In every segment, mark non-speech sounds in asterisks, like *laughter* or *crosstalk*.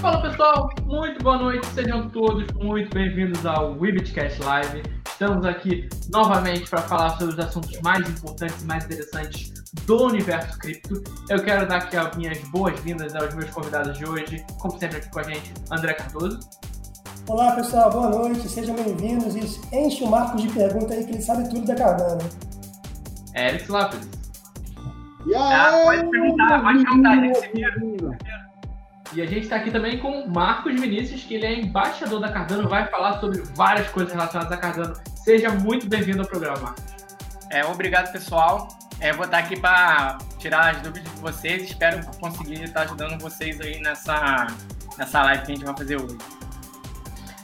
Fala pessoal, muito boa noite, sejam todos muito bem-vindos ao Webcast Live. Estamos aqui novamente para falar sobre os assuntos mais importantes e mais interessantes do universo cripto. Eu quero dar aqui as minhas boas-vindas aos meus convidados de hoje, como sempre aqui com a gente, André Cardoso. Olá pessoal, boa noite, sejam bem-vindos e enche o Marcos de pergunta aí que ele sabe tudo da Cardano. Eric Lopes. E aí, ah, pode perguntar, pode perguntar, Eric, primeiro. E a gente está aqui também com Marcos Vinícius, que ele é embaixador da Cardano, vai falar sobre várias coisas relacionadas à Cardano. Seja muito bem-vindo ao programa, Marcos. É, obrigado, pessoal. É, vou estar aqui para tirar as dúvidas de vocês. Espero conseguir estar ajudando vocês aí nessa, nessa live que a gente vai fazer hoje.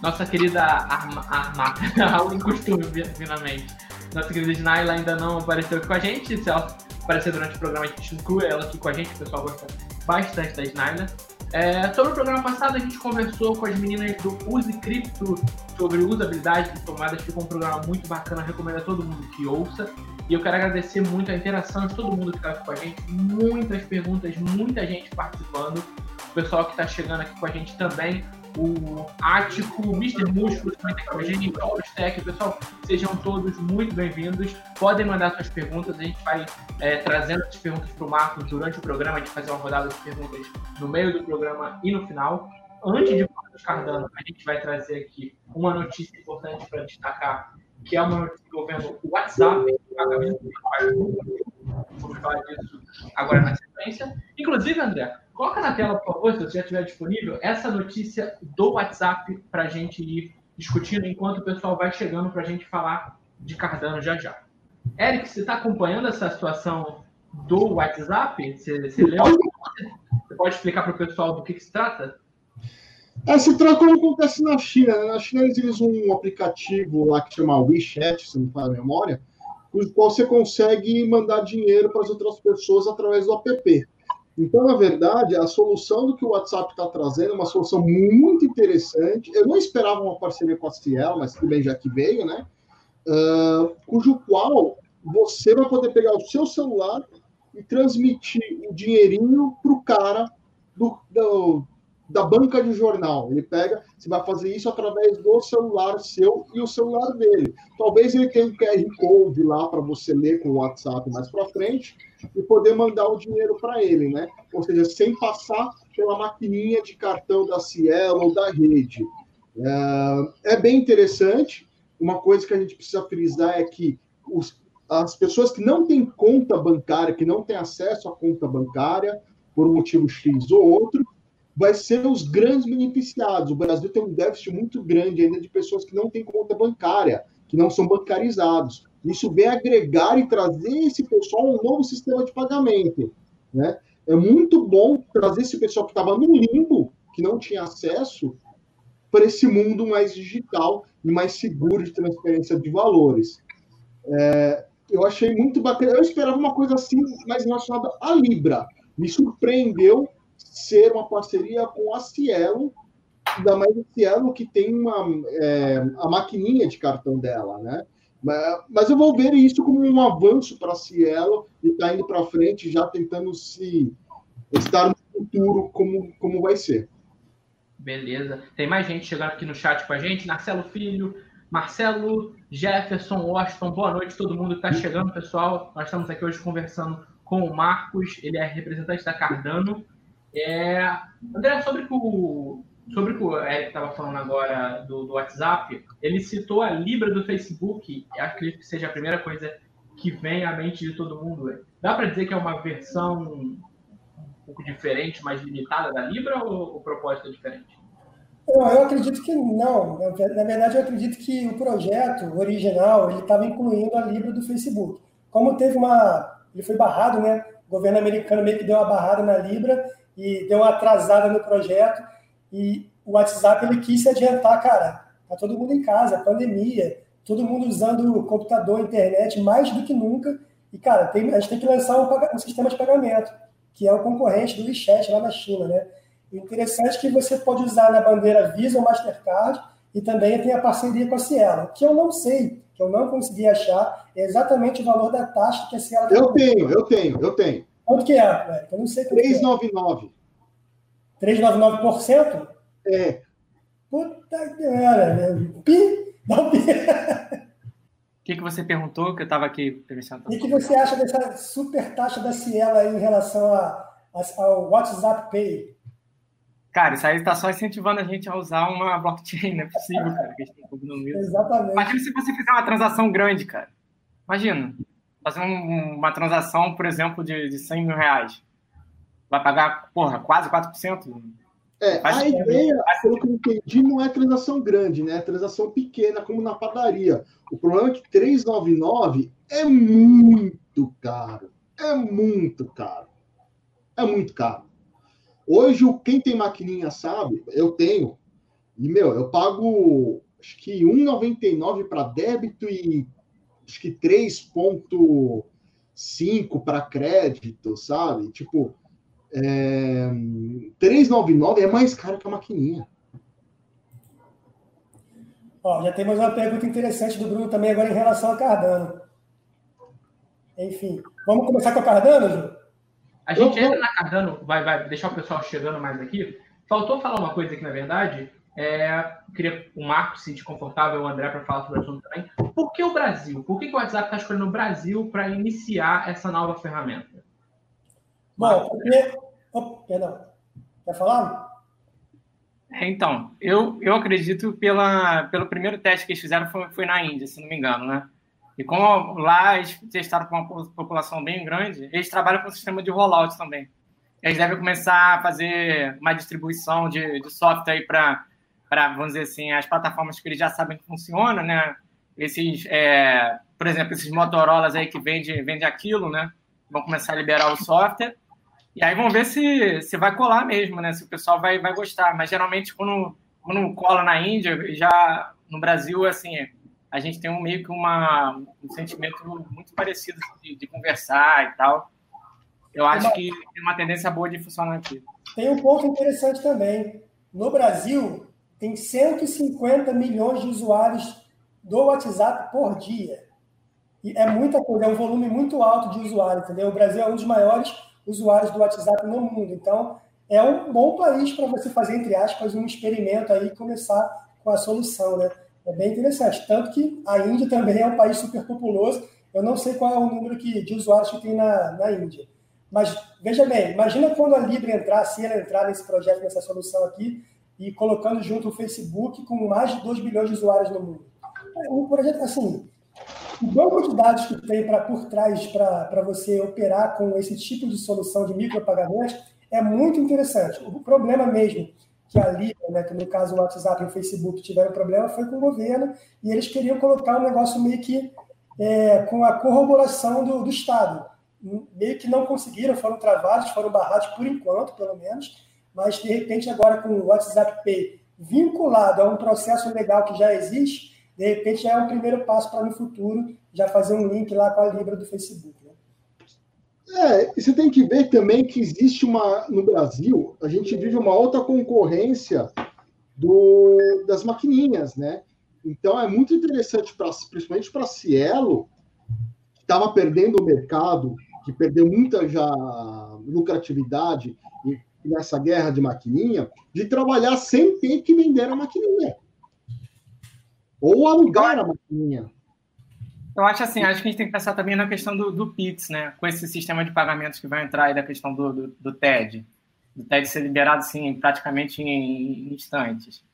Nossa querida Arma, Arma *laughs* Raul em costume, finalmente. Nossa querida Snaila ainda não apareceu aqui com a gente. Se ela aparecer durante o programa, a gente inclui ela aqui com a gente. O pessoal gosta bastante da Snaila. É, sobre o programa passado, a gente conversou com as meninas do Use Cripto sobre usabilidade de tomadas. Ficou um programa muito bacana, recomendo a todo mundo que ouça. E eu quero agradecer muito a interação de todo mundo que está aqui com a gente. Muitas perguntas, muita gente participando. O pessoal que está chegando aqui com a gente também o Ático, Mr. Músculo também está com a gente, o. Pessoal, sejam todos muito bem-vindos. Podem mandar suas perguntas, a gente vai é, trazendo as perguntas para o Marcos durante o programa, a gente fazer uma rodada de perguntas no meio do programa e no final. Antes de falar dos Cardano, a gente vai trazer aqui uma notícia importante para destacar, que é uma notícia envolvendo o WhatsApp, pagamento Vamos falar disso agora na sequência. Inclusive, André, Coloca na tela, por favor, se você já estiver disponível, essa notícia do WhatsApp para a gente ir discutindo enquanto o pessoal vai chegando para a gente falar de Cardano já já. Eric, você está acompanhando essa situação do WhatsApp? Você, você leu? Você pode explicar para o pessoal do que, que se trata? É, se trata como acontece na China. Né? Na China eles usam um aplicativo lá que chama WeChat, se não me a memória, com o qual você consegue mandar dinheiro para as outras pessoas através do app. Então, na verdade, a solução do que o WhatsApp está trazendo é uma solução muito interessante. Eu não esperava uma parceria com a Ciel, mas tudo bem, já que veio, né? Uh, cujo qual você vai poder pegar o seu celular e transmitir o dinheirinho para o cara do, do, da banca de jornal. Ele pega, você vai fazer isso através do celular seu e o celular dele. Talvez ele tenha um QR Code lá para você ler com o WhatsApp mais para frente e poder mandar o dinheiro para ele, né? Ou seja, sem passar pela maquininha de cartão da Cielo ou da rede. É, é bem interessante. Uma coisa que a gente precisa frisar é que os, as pessoas que não têm conta bancária, que não têm acesso à conta bancária, por um motivo X ou outro, vai ser os grandes beneficiados. O Brasil tem um déficit muito grande ainda de pessoas que não têm conta bancária, que não são bancarizados. Isso vem agregar e trazer esse pessoal um novo sistema de pagamento. Né? É muito bom trazer esse pessoal que estava no limbo, que não tinha acesso, para esse mundo mais digital e mais seguro de transferência de valores. É, eu achei muito bacana. Eu esperava uma coisa assim, mais relacionada à Libra. Me surpreendeu ser uma parceria com a Cielo, ainda mais a Cielo que tem uma, é, a maquininha de cartão dela, né? Mas eu vou ver isso como um avanço para a Cielo e está indo para frente, já tentando se estar no futuro como, como vai ser. Beleza. Tem mais gente chegando aqui no chat com a gente. Marcelo Filho, Marcelo, Jefferson, Washington, boa noite todo mundo que está chegando, pessoal. Nós estamos aqui hoje conversando com o Marcos, ele é representante da Cardano. É... André, sobre o, sobre o que o Eric estava falando agora do, do, WhatsApp, ele citou a Libra do Facebook, acredito que seja a primeira coisa que vem à mente de todo mundo. Dá para dizer que é uma versão um pouco diferente, mais limitada da Libra ou o propósito é diferente? Eu, eu acredito que não. Na verdade, eu acredito que o projeto original ele estava incluindo a Libra do Facebook. Como teve uma, ele foi barrado, né? O governo americano meio que deu uma barrada na Libra e deu uma atrasada no projeto. E o WhatsApp ele quis se adiantar, cara. Tá todo mundo em casa, pandemia, todo mundo usando computador, internet mais do que nunca. E, cara, tem, a gente tem que lançar um, um, sistema de pagamento, que é o concorrente do WeChat lá na China, né? O interessante é que você pode usar na bandeira Visa ou Mastercard e também tem a parceria com a Cielo, que eu não sei, que eu não consegui achar exatamente o valor da taxa que a Cielo... Eu tenho, eu tenho, eu tenho. Quanto que é, velho? Eu não sei quanto 399. é. 3,99%? É. Puta cara, né? Pi, dá um pi. O que, que você perguntou que eu estava aqui pensando? O que, que você acha dessa super taxa da Cielo aí em relação a, a, ao WhatsApp Pay? Cara, isso aí está só incentivando a gente a usar uma blockchain, não é possível, cara, que a gente tem Exatamente. Imagina se você fizer uma transação grande, cara. Imagina, fazer um, uma transação, por exemplo, de, de 100 mil reais. Vai pagar, porra, quase 4%? É, a ideia, pelo que eu entendi, não é transação grande, né? É transação pequena, como na padaria. O problema é que 399 é muito caro. É muito caro. É muito caro. Hoje, quem tem maquininha sabe, eu tenho. E, meu, eu pago acho que 1,99 para débito e acho que 3,5 para crédito, sabe? Tipo, é, 399 é mais caro que a maquininha. Ó, já temos uma pergunta interessante do Bruno também agora em relação a Cardano. Enfim, vamos começar com a Cardano, Ju? A gente entra na Cardano, vai, vai deixar o pessoal chegando mais aqui. Faltou falar uma coisa aqui, na verdade. É, queria o Marco se sentir confortável, o André, para falar sobre o assunto também. Por que o Brasil? Por que, que o WhatsApp está escolhendo o Brasil para iniciar essa nova ferramenta? Bom, porque. Oh, perdão. Quer falar? É, então, eu, eu acredito pela, pelo primeiro teste que eles fizeram foi, foi na Índia, se não me engano, né? E como lá eles testaram com uma população bem grande, eles trabalham com um sistema de rollout também. Eles devem começar a fazer uma distribuição de, de software para, vamos dizer assim, as plataformas que eles já sabem que funcionam, né? Esses, é, por exemplo, esses Motorolas aí que vendem vende aquilo, né? Vão começar a liberar o software. E aí vão ver se, se vai colar mesmo, né? Se o pessoal vai, vai gostar. Mas geralmente quando, quando cola na Índia, já no Brasil, assim, a gente tem um meio que uma, um sentimento muito parecido de, de conversar e tal. Eu acho que tem uma tendência boa de funcionar aqui. Tem um ponto interessante também. No Brasil, tem 150 milhões de usuários do WhatsApp por dia. E é muita coisa, é um volume muito alto de usuários, entendeu? O Brasil é um dos maiores usuários do WhatsApp no mundo. Então, é um bom país para você fazer, entre aspas, um experimento aí e começar com a solução, né? É bem interessante. Tanto que a Índia também é um país super populoso. Eu não sei qual é o número que, de usuários que tem na, na Índia. Mas, veja bem, imagina quando a Libra entrar, se ela entrar nesse projeto, nessa solução aqui, e colocando junto o Facebook com mais de 2 bilhões de usuários no mundo. É um projeto, assim, o banco de dados que tem pra, por trás para você operar com esse tipo de solução de micropagamentos é muito interessante. O problema mesmo que a Libra, né, que no caso o WhatsApp e o Facebook tiveram problema, foi com o governo, e eles queriam colocar um negócio meio que é, com a corroboração do, do Estado. Meio que não conseguiram, foram travados, foram barrados por enquanto, pelo menos, mas de repente agora com o WhatsApp Pay vinculado a um processo legal que já existe, de repente já é um primeiro passo para no futuro já fazer um link lá com a Libra do Facebook. Né? É, você tem que ver também que existe uma. No Brasil, a gente vive uma outra concorrência do, das maquininhas, né? Então é muito interessante, pra, principalmente para Cielo, que estava perdendo o mercado, que perdeu muita já lucratividade nessa guerra de maquininha, de trabalhar sem ter que vender a maquininha. Ou alugar a maquininha. Eu acho assim, acho que a gente tem que pensar também na questão do, do PIX, né? Com esse sistema de pagamentos que vai entrar aí da questão do, do, do TED. Do TED ser liberado, assim, praticamente em, em, instantes.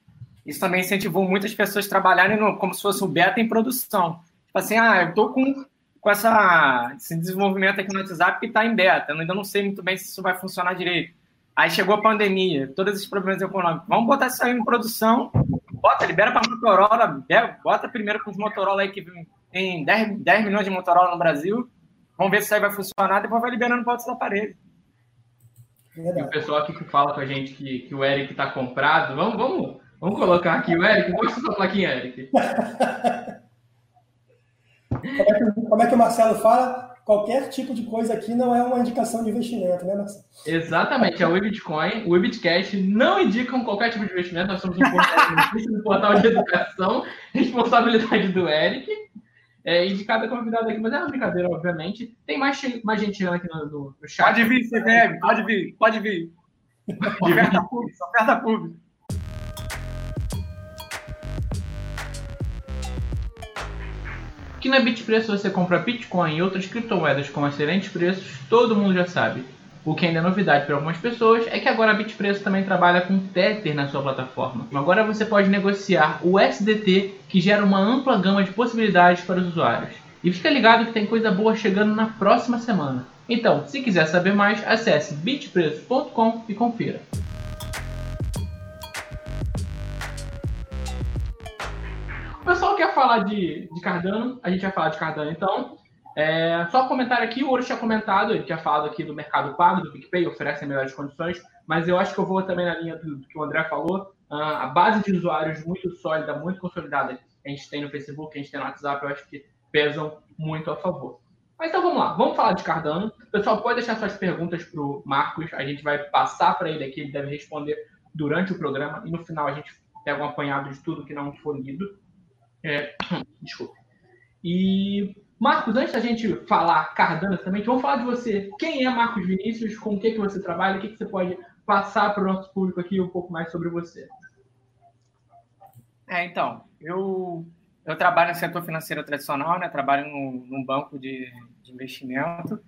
Isso também incentivou muitas pessoas a trabalharem no, como se fosse um beta em produção. Tipo assim, ah, eu tô com, com essa, esse desenvolvimento aqui no WhatsApp que está em beta. Eu ainda não sei muito bem se isso vai funcionar direito. Aí chegou a pandemia, todos esses problemas econômicos. Vamos botar isso aí em produção Bota, libera para Motorola, bota primeiro com os Motorola aí que tem 10, 10 milhões de Motorola no Brasil. Vamos ver se isso aí vai funcionar, depois vai liberando para outros aparelhos. E o pessoal aqui que fala com a gente que, que o Eric está comprado, vamos, vamos, vamos colocar aqui o Eric. Mostra sua plaquinha, Eric. *laughs* como, é que, como é que o Marcelo fala? Qualquer tipo de coisa aqui não é uma indicação de investimento, né, Marcelo? Exatamente, é o Bitcoin, o Bitcash não indicam qualquer tipo de investimento, nós somos um portal, um portal de educação, responsabilidade do Eric, é, e de cada convidado aqui, mas é uma brincadeira, obviamente. Tem mais, mais gente aqui no, no, no chat. Pode vir, CVM, pode vir, pode vir. oferta pública, oferta pública. Que na Bitpreço você compra Bitcoin e outras criptomoedas com excelentes preços, todo mundo já sabe. O que ainda é novidade para algumas pessoas é que agora a Bitpreço também trabalha com Tether na sua plataforma. Agora você pode negociar o SDT, que gera uma ampla gama de possibilidades para os usuários. E fica ligado que tem coisa boa chegando na próxima semana. Então, se quiser saber mais, acesse bitpreço.com e confira. Pessoal quer falar de, de Cardano, a gente vai falar de Cardano então. É, só um comentário aqui, o Ouro tinha comentado, ele tinha falado aqui do mercado pago, do PicPay, oferecem melhores condições, mas eu acho que eu vou também na linha do, do que o André falou. Uh, a base de usuários muito sólida, muito consolidada que a gente tem no Facebook, que a gente tem no WhatsApp, eu acho que pesam muito a favor. Mas então vamos lá, vamos falar de Cardano. Pessoal pode deixar suas perguntas para o Marcos, a gente vai passar para ele aqui, ele deve responder durante o programa e no final a gente pega um apanhado de tudo que não foi lido. É, *clears throat* desculpe. E Marcos, antes da gente falar Cardano também, vamos falar de você. Quem é Marcos Vinícius? Com o que, que você trabalha? O que, que você pode passar para o nosso público aqui um pouco mais sobre você? É, então, eu eu trabalho no setor financeiro tradicional, né? Trabalho num, num banco de, de, investimento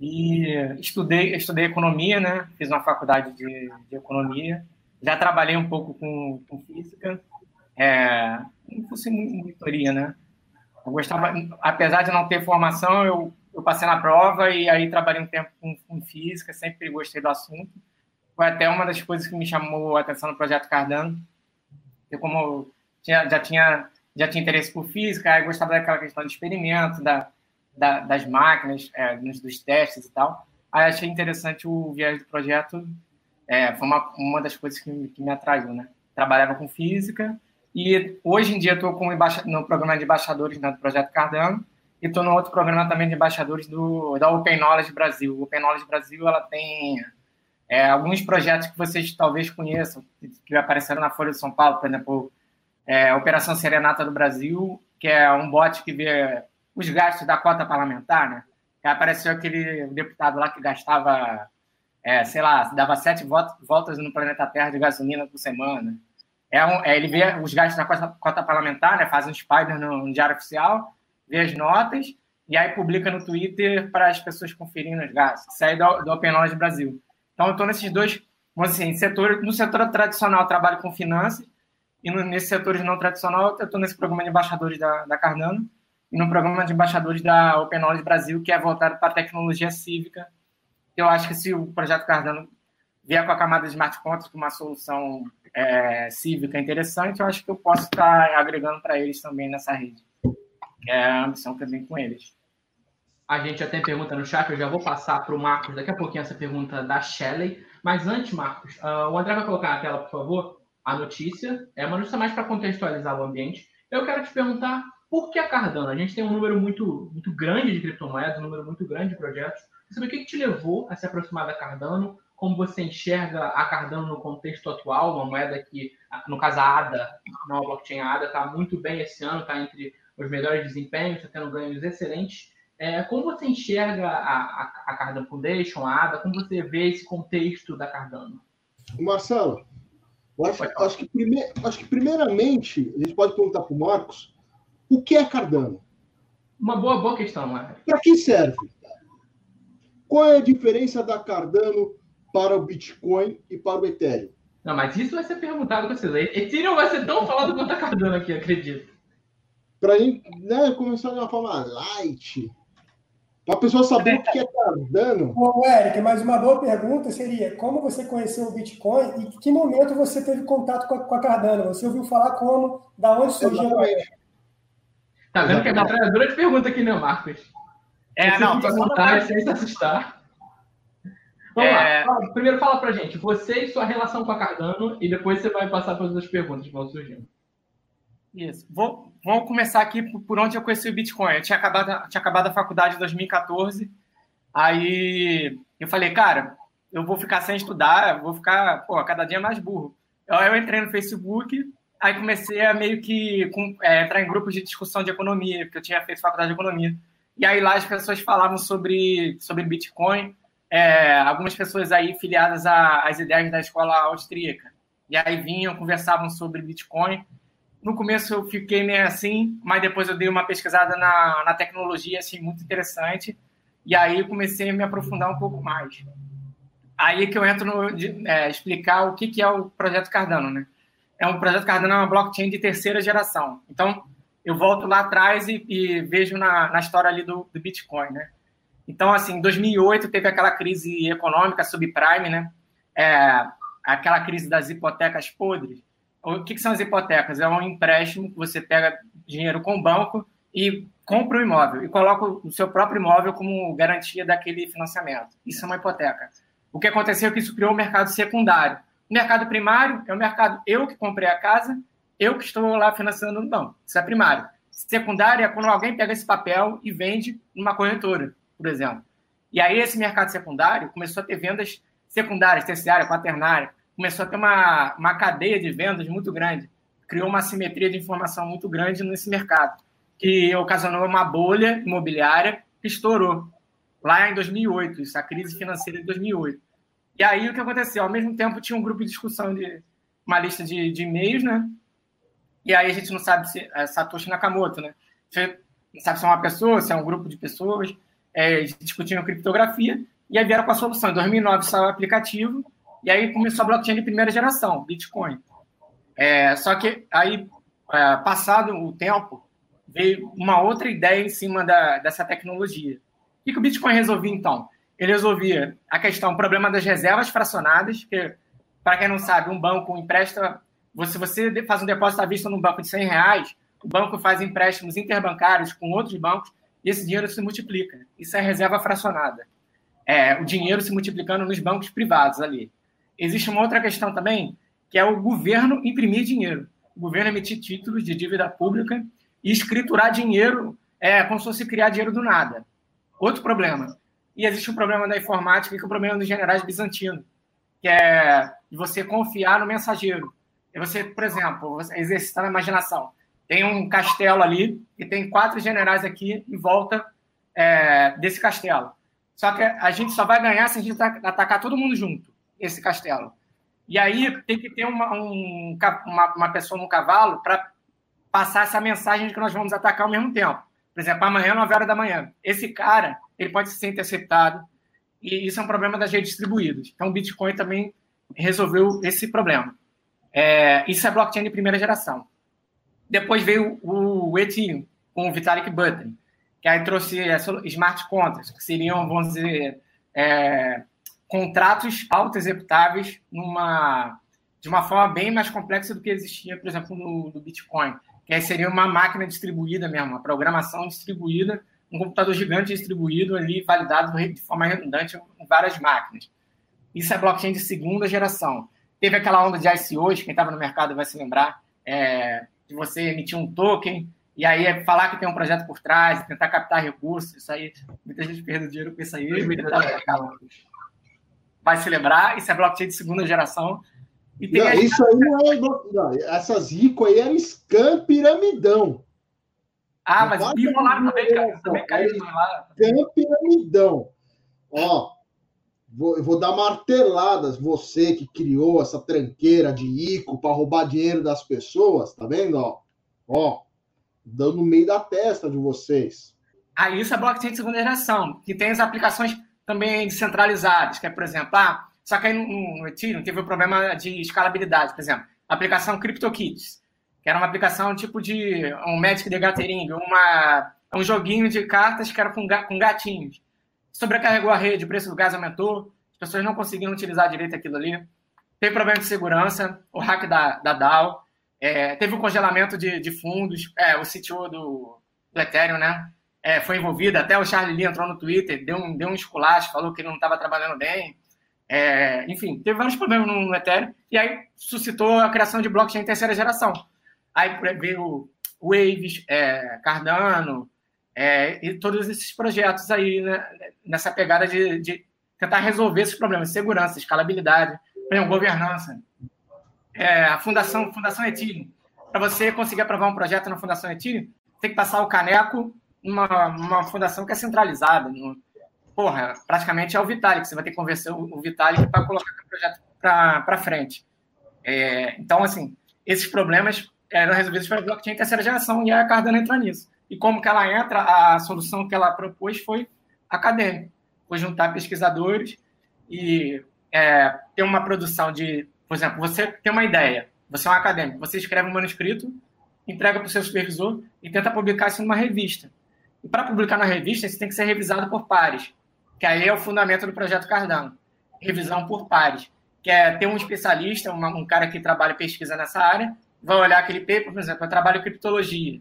e estudei, estudei economia, né? Fiz uma faculdade de, de economia. Já trabalhei um pouco com, com física, é, não fosse monitoria, né? Eu gostava, apesar de não ter formação, eu, eu passei na prova e aí trabalhei um tempo com, com física, sempre gostei do assunto. Foi até uma das coisas que me chamou a atenção no projeto Cardano. Eu, como tinha, já tinha já tinha interesse por física, aí gostava daquela questão de experimento, da, da das máquinas, é, dos testes e tal. Aí achei interessante o viés do projeto, é, foi uma, uma das coisas que, que me atraiu, né? Trabalhava com física e hoje em dia estou no programa de embaixadores né, do Projeto Cardano e estou no outro programa também de embaixadores do, da Open Knowledge Brasil. O Open Knowledge Brasil ela tem é, alguns projetos que vocês talvez conheçam, que apareceram na Folha de São Paulo, por exemplo, é, Operação Serenata do Brasil, que é um bot que vê os gastos da cota parlamentar, né? Que apareceu aquele deputado lá que gastava, é, sei lá, dava sete voltas no planeta Terra de gasolina por semana. É, um, é ele vê os gastos da cota, cota parlamentar, né? Faz um spider no, no, diário oficial, vê as notas e aí publica no Twitter para as pessoas conferirem os gastos. Isso aí do, do Open Knowledge Brasil. Então, eu estou nesses dois, assim, no setor tradicional, trabalho com finanças, e no, nesses setores não tradicional, eu estou nesse programa de embaixadores da, da Cardano e no programa de embaixadores da Open Knowledge Brasil, que é voltado para a tecnologia cívica. Eu acho que se o projeto Cardano vier com a camada de smart contracts, com uma solução é, cívica interessante, eu acho que eu posso estar agregando para eles também nessa rede. É a ambição que eu tenho com eles. A gente já tem pergunta no chat, eu já vou passar para o Marcos daqui a pouquinho essa pergunta da Shelley. Mas antes, Marcos, uh, o André vai colocar na tela, por favor, a notícia, é uma notícia mais para contextualizar o ambiente. Eu quero te perguntar por que a Cardano? A gente tem um número muito, muito grande de criptomoedas, um número muito grande de projetos. Sabe o que, que te levou a se aproximar da Cardano? Como você enxerga a Cardano no contexto atual, uma moeda que, no caso a ADA, não a blockchain a ADA, está muito bem esse ano, está entre os melhores desempenhos, está tendo ganhos excelentes. É, como você enxerga a, a, a Cardano Foundation, a ADA? Como você vê esse contexto da Cardano? Marcelo, acho, acho, que prime... acho que, primeiramente, a gente pode perguntar para o Marcos o que é Cardano? Uma boa, boa questão, né? Para que serve? Qual é a diferença da Cardano para o Bitcoin e para o Ethereum? Não, mas isso vai ser perguntado para vocês. Ethereum vai ser tão falado quanto a Cardano aqui, acredito. Para a gente né, começar de uma forma light, para a pessoa saber o que é Cardano. Bom, Eric, mas uma boa pergunta seria: como você conheceu o Bitcoin e que momento você teve contato com a, com a Cardano? Você ouviu falar como? Da onde surgiu Exatamente. Tá vendo que é metralhadora de pergunta aqui, né, Marcos? É, você não, tô perguntar sem se assustar. Vamos é... lá. Primeiro fala pra gente, você e sua relação com a Cardano, e depois você vai passar para as outras perguntas que vão surgindo. Isso. Vou, vamos começar aqui por onde eu conheci o Bitcoin. Eu tinha acabado, tinha acabado a faculdade em 2014. Aí eu falei, cara, eu vou ficar sem estudar, vou ficar, pô, cada dia mais burro. Eu, eu entrei no Facebook, aí comecei a meio que com, é, entrar em grupos de discussão de economia, porque eu tinha feito faculdade de economia. E aí lá as pessoas falavam sobre, sobre Bitcoin. É, algumas pessoas aí filiadas às ideias da escola austríaca. E aí vinham, conversavam sobre Bitcoin. No começo eu fiquei meio assim, mas depois eu dei uma pesquisada na, na tecnologia, assim, muito interessante. E aí comecei a me aprofundar um pouco mais. Aí que eu entro no de, é, explicar o que, que é o projeto Cardano, né? É um projeto Cardano é uma blockchain de terceira geração. Então, eu volto lá atrás e, e vejo na, na história ali do, do Bitcoin, né? Então, assim, em 2008 teve aquela crise econômica subprime, né? É, aquela crise das hipotecas podres. O que, que, são as hipotecas? É um empréstimo que você pega dinheiro com o banco e compra o imóvel e coloca o seu próprio imóvel como garantia daquele financiamento. Isso é uma hipoteca. O que aconteceu é que isso criou o um mercado secundário. O mercado primário é o mercado eu que comprei a casa, eu que estou lá financiando no banco. Isso é primário. Secundário é quando alguém pega esse papel e vende numa corretora por exemplo. E aí esse mercado secundário começou a ter vendas secundárias, terciárias, quaternárias, começou a ter uma, uma cadeia de vendas muito grande, criou uma simetria de informação muito grande nesse mercado, que ocasionou uma bolha imobiliária que estourou lá em 2008, isso, a crise financeira de 2008. E aí o que aconteceu? Ao mesmo tempo tinha um grupo de discussão de uma lista de, de e-mails, né? E aí a gente não sabe se é Satoshi Nakamoto, né? Você não sabe se é uma pessoa, se é um grupo de pessoas é, discutindo criptografia, e aí vieram com a solução. Em 2009 saiu o aplicativo, e aí começou a blockchain de primeira geração, Bitcoin. É, só que aí, é, passado o tempo, veio uma outra ideia em cima da, dessa tecnologia. O que o Bitcoin resolvia, então? Ele resolvia a questão, o problema das reservas fracionadas, que, para quem não sabe, um banco empresta, se você faz um depósito à vista num banco de 100 reais, o banco faz empréstimos interbancários com outros bancos e esse dinheiro se multiplica. Isso é reserva fracionada. É, o dinheiro se multiplicando nos bancos privados ali. Existe uma outra questão também, que é o governo imprimir dinheiro. O governo emitir títulos de dívida pública e escriturar dinheiro é como se fosse criar dinheiro do nada. Outro problema. E existe um problema da informática, que é o problema dos generais bizantinos, que é você confiar no mensageiro. E você, por exemplo, exercitar a imaginação tem um castelo ali e tem quatro generais aqui em volta é, desse castelo. Só que a gente só vai ganhar se a gente atacar todo mundo junto, esse castelo. E aí tem que ter uma, um, uma, uma pessoa no cavalo para passar essa mensagem de que nós vamos atacar ao mesmo tempo. Por exemplo, amanhã, 9 horas da manhã. Esse cara, ele pode ser interceptado. E isso é um problema das redes distribuídas. Então, o Bitcoin também resolveu esse problema. É, isso é blockchain de primeira geração. Depois veio o Ethereum, com o Vitalik Buterin, que aí trouxe smart contracts, que seriam, vamos dizer, é, contratos auto-executáveis numa, de uma forma bem mais complexa do que existia, por exemplo, no, no Bitcoin. Que aí seria uma máquina distribuída mesmo, uma programação distribuída, um computador gigante distribuído ali, validado de forma redundante em várias máquinas. Isso é blockchain de segunda geração. Teve aquela onda de ICOs, quem estava no mercado vai se lembrar, é, de você emitir um token e aí é falar que tem um projeto por trás, tentar captar recursos, isso aí, muita gente perde dinheiro com isso aí. Vai se lembrar, isso é blockchain de segunda geração. E tem não, isso aí não é. Não, essas rico aí eram scam piramidão. Ah, mas rolaram também, cara. Também caiu lá. Scam piramidão. Ó, vou, eu vou dar marteladas. Você que criou essa tranqueira de ICO para roubar dinheiro das pessoas, tá vendo? Ó, ó, dando no meio da testa de vocês. Ah, isso é blockchain de segunda geração, que tem as aplicações também descentralizadas, que é, por exemplo, ah, só que aí no, no Ethereum teve um problema de escalabilidade, por exemplo, aplicação CryptoKitties, que era uma aplicação tipo de um Magic the Gathering, uma, um joguinho de cartas que era com, com gatinhos sobrecarregou a rede, o preço do gás aumentou, as pessoas não conseguiram utilizar direito aquilo ali. Teve problema de segurança, o hack da, da DAO, é, teve o um congelamento de, de fundos, é, o CTO do, do Ethereum, né? É, foi envolvido, até o Charlie Lee entrou no Twitter, deu um, deu um esculacho, falou que ele não estava trabalhando bem. É, enfim, teve vários problemas no, Ethereum, e aí suscitou a criação de blockchain terceira geração. Aí veio Waves, é, Cardano, é, e todos esses projetos aí, né, nessa pegada de, de, tentar resolver esses problemas, segurança, escalabilidade, exemplo, governança. É, a Fundação, Fundação Ethereum, para você conseguir aprovar um projeto na Fundação Ethereum, tem que passar o caneco numa, numa fundação que é centralizada. No, porra, praticamente é o Vitalik, você vai ter que convencer o Vitalik para colocar o projeto para frente. É, então, assim, esses problemas eram resolvidos pela blockchain terceira geração e a Cardano entra nisso. E como que ela entra, a solução que ela propôs foi acadêmica. Foi juntar pesquisadores e é, ter uma produção de, por exemplo, você tem uma ideia, você é um acadêmico, você escreve um manuscrito, entrega para o seu supervisor e tenta publicar isso numa revista. E para publicar na revista, isso tem que ser revisado por pares, que aí é o fundamento do projeto Cardano. Revisão por pares, que é ter um especialista, uma, um cara que trabalha pesquisa nessa área, vai olhar aquele paper, por exemplo, eu trabalho criptologia.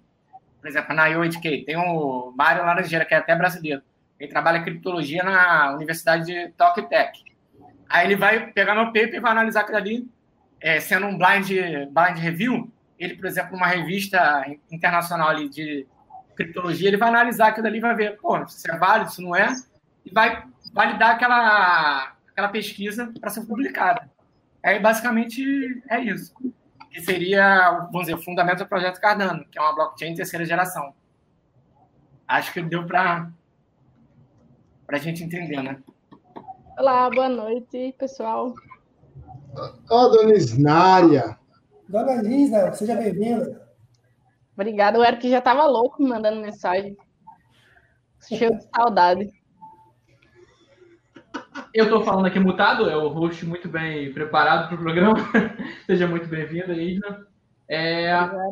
Por exemplo, na IOHK, tem o Mário Laranjeira, que é até brasileiro. Ele trabalha criptologia na Universidade de Tokyo Tech. Aí ele vai pegar meu paper e vai analisar aquilo ali, é, sendo um blind, blind review. Ele, por exemplo, numa revista internacional ali de criptologia, ele vai analisar aquilo ali vai ver, pô, se é válido, se não é, e vai validar aquela, aquela pesquisa para ser publicada. Aí, basicamente, é isso. Que seria, vamos dizer, o fundamento do projeto Cardano, que é uma blockchain de terceira geração. Acho que deu para a gente entender, né? Olá, boa noite, pessoal. Ó, oh, dona Isnária. Dona Lisa, seja bem-vinda. Obrigada. O Eric já estava louco me mandando mensagem. Cheio de saudade. Eu estou falando aqui mutado, é o host muito bem preparado para o programa. *laughs* Seja muito bem-vindo, Isna. É,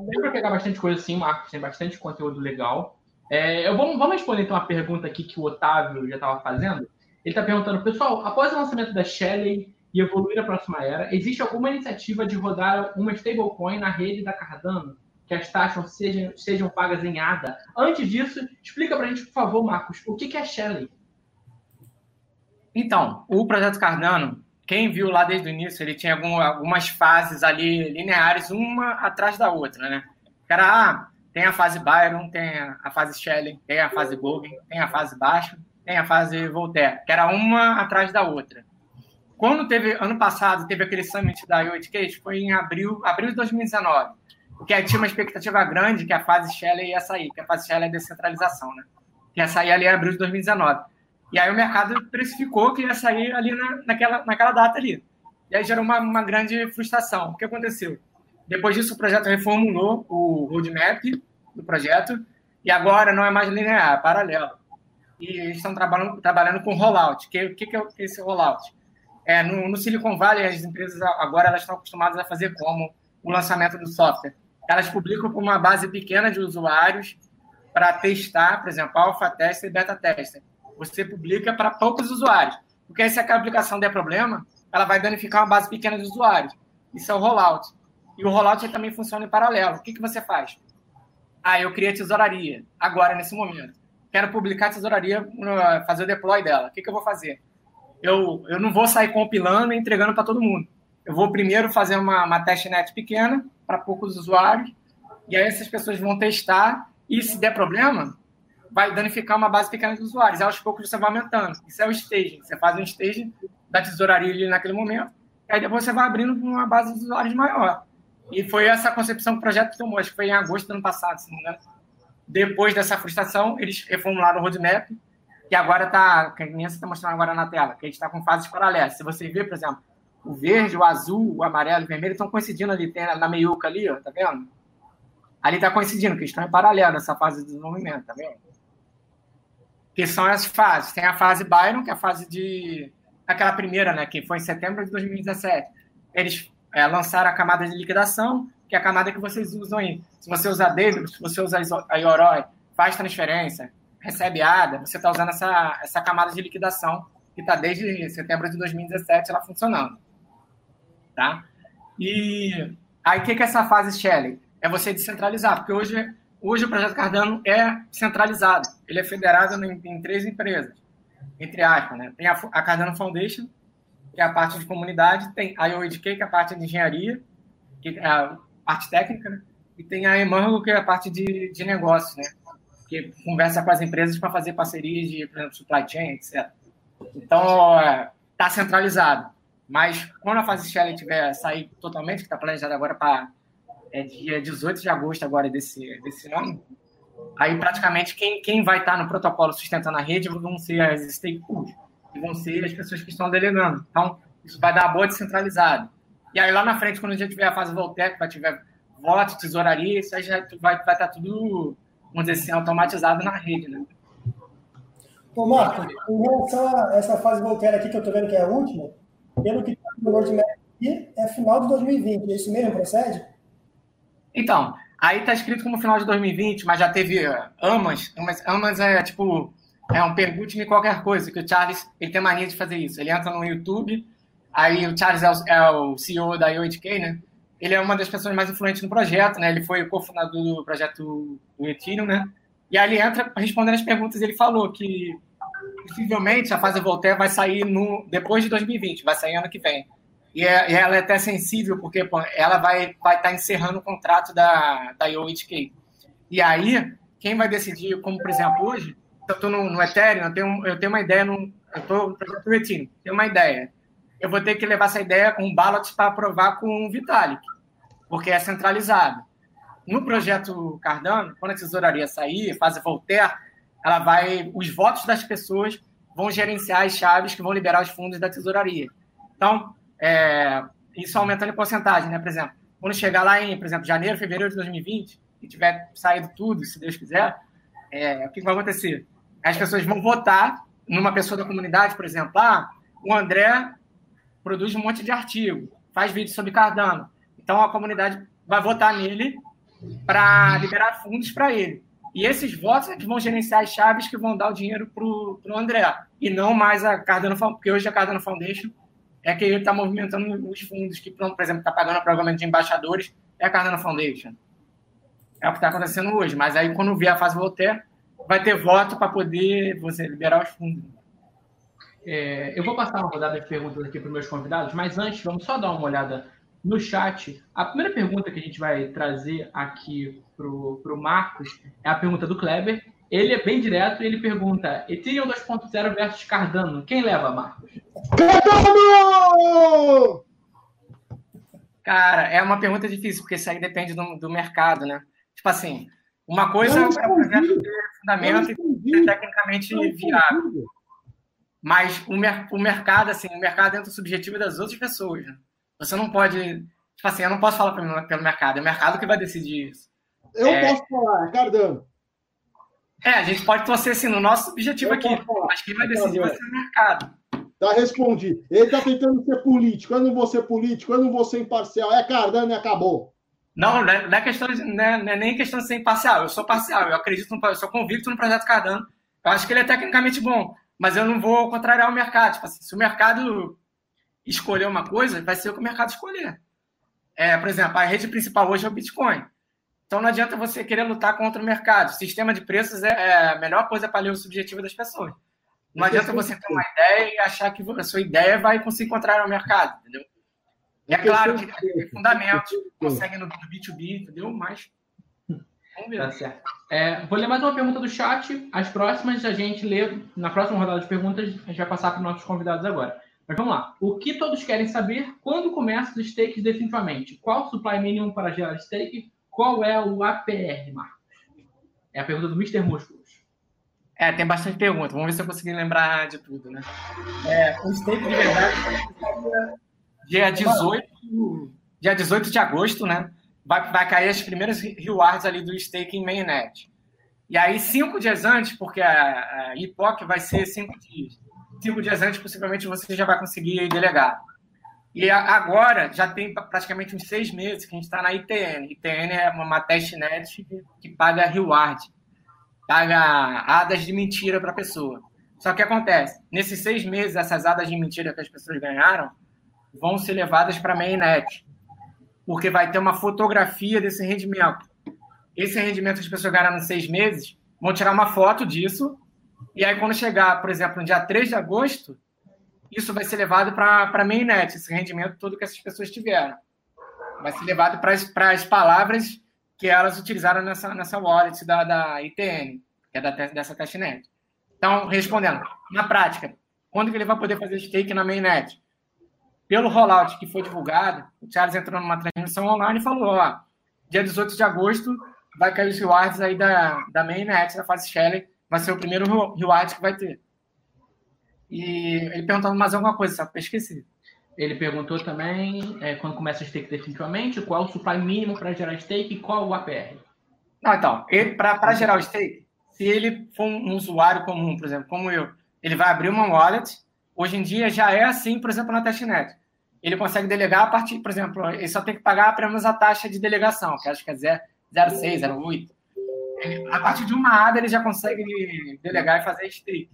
deu para pegar bastante coisa assim, Marcos, tem bastante conteúdo legal. É, eu vou, vamos responder então uma pergunta aqui que o Otávio já estava fazendo. Ele está perguntando, pessoal, após o lançamento da Shelley e evoluir a próxima era, existe alguma iniciativa de rodar uma stablecoin na rede da Cardano? que as taxas sejam, sejam pagas em ADA. Antes disso, explica para a gente, por favor, Marcos, o que é Shelley? Então, o projeto Cardano, quem viu lá desde o início, ele tinha algumas fases ali lineares, uma atrás da outra, né? Era, ah, tem a fase Byron, tem a fase Shelley, tem a fase Gauguin, tem a fase Baixo, tem a fase Voltaire, que era uma atrás da outra. Quando teve, ano passado, teve aquele summit da IoT foi em abril, abril de 2019 porque tinha uma expectativa grande que a fase Shelley ia sair, que a fase Shelley é descentralização, né? Que ia sair ali em abril de 2019. E aí o mercado precificou que ia sair ali na, naquela, naquela data ali. E aí gerou uma, uma grande frustração. O que aconteceu? Depois disso, o projeto reformulou o roadmap do projeto e agora não é mais linear, é paralelo. E eles estão trabalhando, trabalhando com rollout. O que, que, que é esse rollout? É, no, no Silicon Valley, as empresas agora elas estão acostumadas a fazer como o lançamento do software elas publicam com uma base pequena de usuários para testar, por exemplo, alpha tester e beta tester. Você publica para poucos usuários, porque se aquela aplicação der problema, ela vai danificar uma base pequena de usuários. Isso é o rollout. E o rollout também funciona em paralelo. O que, que você faz? Ah, eu criei a tesouraria, agora, nesse momento. Quero publicar a tesouraria, fazer o deploy dela. O que, que eu vou fazer? Eu, eu não vou sair compilando e entregando para todo mundo. Eu vou primeiro fazer uma, uma testnet pequena, para poucos usuários, e aí essas pessoas vão testar, e se der problema, vai danificar uma base pequena de usuários. Aos poucos você vai aumentando. Isso é o staging. Você faz um staging da tesouraria ali naquele momento, e aí depois você vai abrindo uma base de usuários maior. E foi essa concepção que o projeto tomou, acho que foi em agosto do ano passado, se não me engano. Depois dessa frustração, eles reformularam o roadmap, que agora está, que nem você está mostrando agora na tela, que a gente está com fases paralelas. Se você ver, por exemplo, o verde, o azul, o amarelo e o vermelho estão coincidindo ali, tem na meiuca ali, ó, tá vendo? Ali está coincidindo, que estão em paralelo nessa fase de desenvolvimento, tá vendo? Que são as fases. Tem a fase Byron, que é a fase de. aquela primeira, né, que foi em setembro de 2017. Eles é, lançaram a camada de liquidação, que é a camada que vocês usam aí. Se você usar Daedalus, se você usar a Yoroi, faz transferência, recebe ADA, você está usando essa, essa camada de liquidação que está desde setembro de 2017 ela funcionando. Tá? E aí, o que, que é essa fase Shelley? É você descentralizar, porque hoje, hoje o projeto Cardano é centralizado, ele é federado em, em três empresas, entre aspas. Né? Tem a, a, Cardano Foundation, que é a parte de comunidade, tem a IOEDK, que é a parte de engenharia, que é a parte técnica, né? e tem a Emango, que é a parte de, de negócios, né? que conversa com as empresas para fazer parcerias de, por exemplo, supply chain, etc. Então, está centralizado. Mas quando a fase Shelley tiver sair totalmente, que está planejado agora para é dia 18 de agosto agora desse, desse ano, Aí, praticamente, quem, quem vai estar no protocolo sustentando a rede vão ser as stakeholders, vão ser as pessoas que estão delegando. Então, isso vai dar boa descentralizada. E aí, lá na frente, quando a gente tiver a fase Voltec, vai tiver voto, tesouraria, isso aí já vai, vai estar tudo, vamos dizer assim, automatizado na rede, né? Ô, Marco, em relação a essa fase Voltaire aqui, que eu estou vendo que é a última, pelo que está no roadmap aqui, é final de 2020, é isso mesmo? Procede? Então, aí está escrito como final de 2020, mas já teve AMAS. AMAS, AMAS é tipo, é um pergunte-me qualquer coisa, que o Charles ele tem mania de fazer isso. Ele entra no YouTube, aí o Charles é o, é o CEO da IoTK, né? Ele é uma das pessoas mais influentes no projeto, né? Ele foi o cofundador do projeto do Ethereum, né? E aí ele entra respondendo as perguntas. Ele falou que possivelmente a fase Voltaire vai sair no, depois de 2020, vai sair ano que vem. E, é, e ela é até sensível, porque pô, ela vai estar vai tá encerrando o contrato da, da IOHK. E aí, quem vai decidir, como por exemplo hoje, eu estou no, no, Ethereum, eu tenho, eu tenho uma ideia, no, eu estou no Ethereum, tenho uma ideia. Eu vou ter que levar essa ideia com um ballot para aprovar com o Vitalik, porque é centralizado. No projeto Cardano, quando a tesouraria sair, fase Voltaire, ela vai, os votos das pessoas vão gerenciar as chaves que vão liberar os fundos da tesouraria. Então, é, isso aumentando em porcentagem, né? Por exemplo, quando chegar lá em, por exemplo, janeiro, fevereiro de 2020, e tiver saído tudo, se Deus quiser, é, o que vai acontecer? As pessoas vão votar numa pessoa da comunidade, por exemplo, ah, o André produz um monte de artigo, faz vídeo sobre Cardano. Então a comunidade vai votar nele para liberar fundos para ele. E esses votos é que vão gerenciar as chaves que vão dar o dinheiro para o André. E não mais a Cardano Foundation, porque hoje a Cardano Foundation é que ele está movimentando os fundos que, por exemplo, está pagando o pagamento de embaixadores, é a Cardano Foundation. É o que está acontecendo hoje. Mas aí, quando vier a fase Voltaire, vai ter voto para poder você liberar os fundos. É, eu vou passar uma rodada de perguntas aqui para os meus convidados, mas antes, vamos só dar uma olhada no chat. A primeira pergunta que a gente vai trazer aqui para o Marcos é a pergunta do Kleber. Ele é bem direto e ele pergunta: Ethereum 2.0 versus Cardano, quem leva, Marcos? Cardano! Cara, é uma pergunta difícil, porque isso aí depende do, do mercado, né? Tipo assim, uma coisa é o projeto ter fundamento e ser tecnicamente viável. Mas o, mer o mercado, assim, o mercado entra subjetivo das outras pessoas, né? Você não pode. Tipo assim, eu não posso falar pelo, pelo mercado, é o mercado que vai decidir isso. Eu é... posso falar, é Cardano. É, a gente pode torcer assim no nosso objetivo eu aqui. Mas quem vai decidir vai ser o mercado. Tá respondido. Ele tá tentando ser político. Eu não vou ser político, eu não vou ser imparcial. É Cardano e acabou. Não, não é, questão de, não, é, não é nem questão de ser imparcial. Eu sou parcial. Eu acredito, no, eu sou convicto no projeto Cardano. Eu acho que ele é tecnicamente bom, mas eu não vou contrariar o mercado. Tipo assim, se o mercado escolher uma coisa, vai ser o que o mercado escolher. É, por exemplo, a rede principal hoje é o Bitcoin. Então não adianta você querer lutar contra o mercado. O sistema de preços é, é a melhor coisa para ler o subjetivo das pessoas. Não adianta você ter uma ideia e achar que a sua ideia vai conseguir encontrar no mercado, entendeu? E é claro que tem fundamentos, consegue no B2B, entendeu? Mas Vamos ver. Tá certo. É, vou ler mais uma pergunta do chat. As próximas a gente lê na próxima rodada de perguntas. A gente vai passar para os nossos convidados agora. Mas vamos lá. O que todos querem saber? Quando começa os stakes definitivamente? Qual o supply minimum para gerar stake? Qual é o APR, Marcos? É a pergunta do Mr. Músculos. É, tem bastante pergunta. Vamos ver se eu consegui lembrar de tudo, né? É, o stake de verdade dia 18, dia 18 de agosto, né? Vai, vai cair as primeiras rewards ali do stake em mainnet. E aí, cinco dias antes, porque a, a IPOC vai ser cinco dias cinco dias antes, possivelmente você já vai conseguir delegar. E agora já tem praticamente uns seis meses que a gente está na ITN. ITN é uma testnet que paga reward, paga hadas de mentira para a pessoa. Só que acontece, nesses seis meses, essas hadas de mentira que as pessoas ganharam vão ser levadas para a mainnet, porque vai ter uma fotografia desse rendimento. Esse rendimento que as pessoas ganharam nos seis meses, vão tirar uma foto disso e aí, quando chegar, por exemplo, no dia 3 de agosto, isso vai ser levado para a mainnet, esse rendimento todo que essas pessoas tiveram. Vai ser levado para as palavras que elas utilizaram nessa, nessa wallet da, da ITN, que é da, dessa testnet. Então, respondendo, na prática, quando que ele vai poder fazer stake na mainnet? Pelo rollout que foi divulgado, o Charles entrou numa transmissão online e falou: ó, dia 18 de agosto vai cair os rewards aí da, da main X, da fase Shelley. Vai ser o primeiro reward que vai ter. E ele perguntando mais alguma coisa, que eu esqueci. Ele perguntou também, é, quando começa o stake definitivamente, qual o supply mínimo para gerar stake e qual o APR? Não, então, para gerar o stake, se ele for um usuário comum, por exemplo, como eu, ele vai abrir uma wallet. Hoje em dia já é assim, por exemplo, na testnet. Ele consegue delegar a partir, por exemplo, ele só tem que pagar apenas a taxa de delegação, que acho que é 0,6, 0,8. A partir de uma ADA ele já consegue delegar e fazer stake.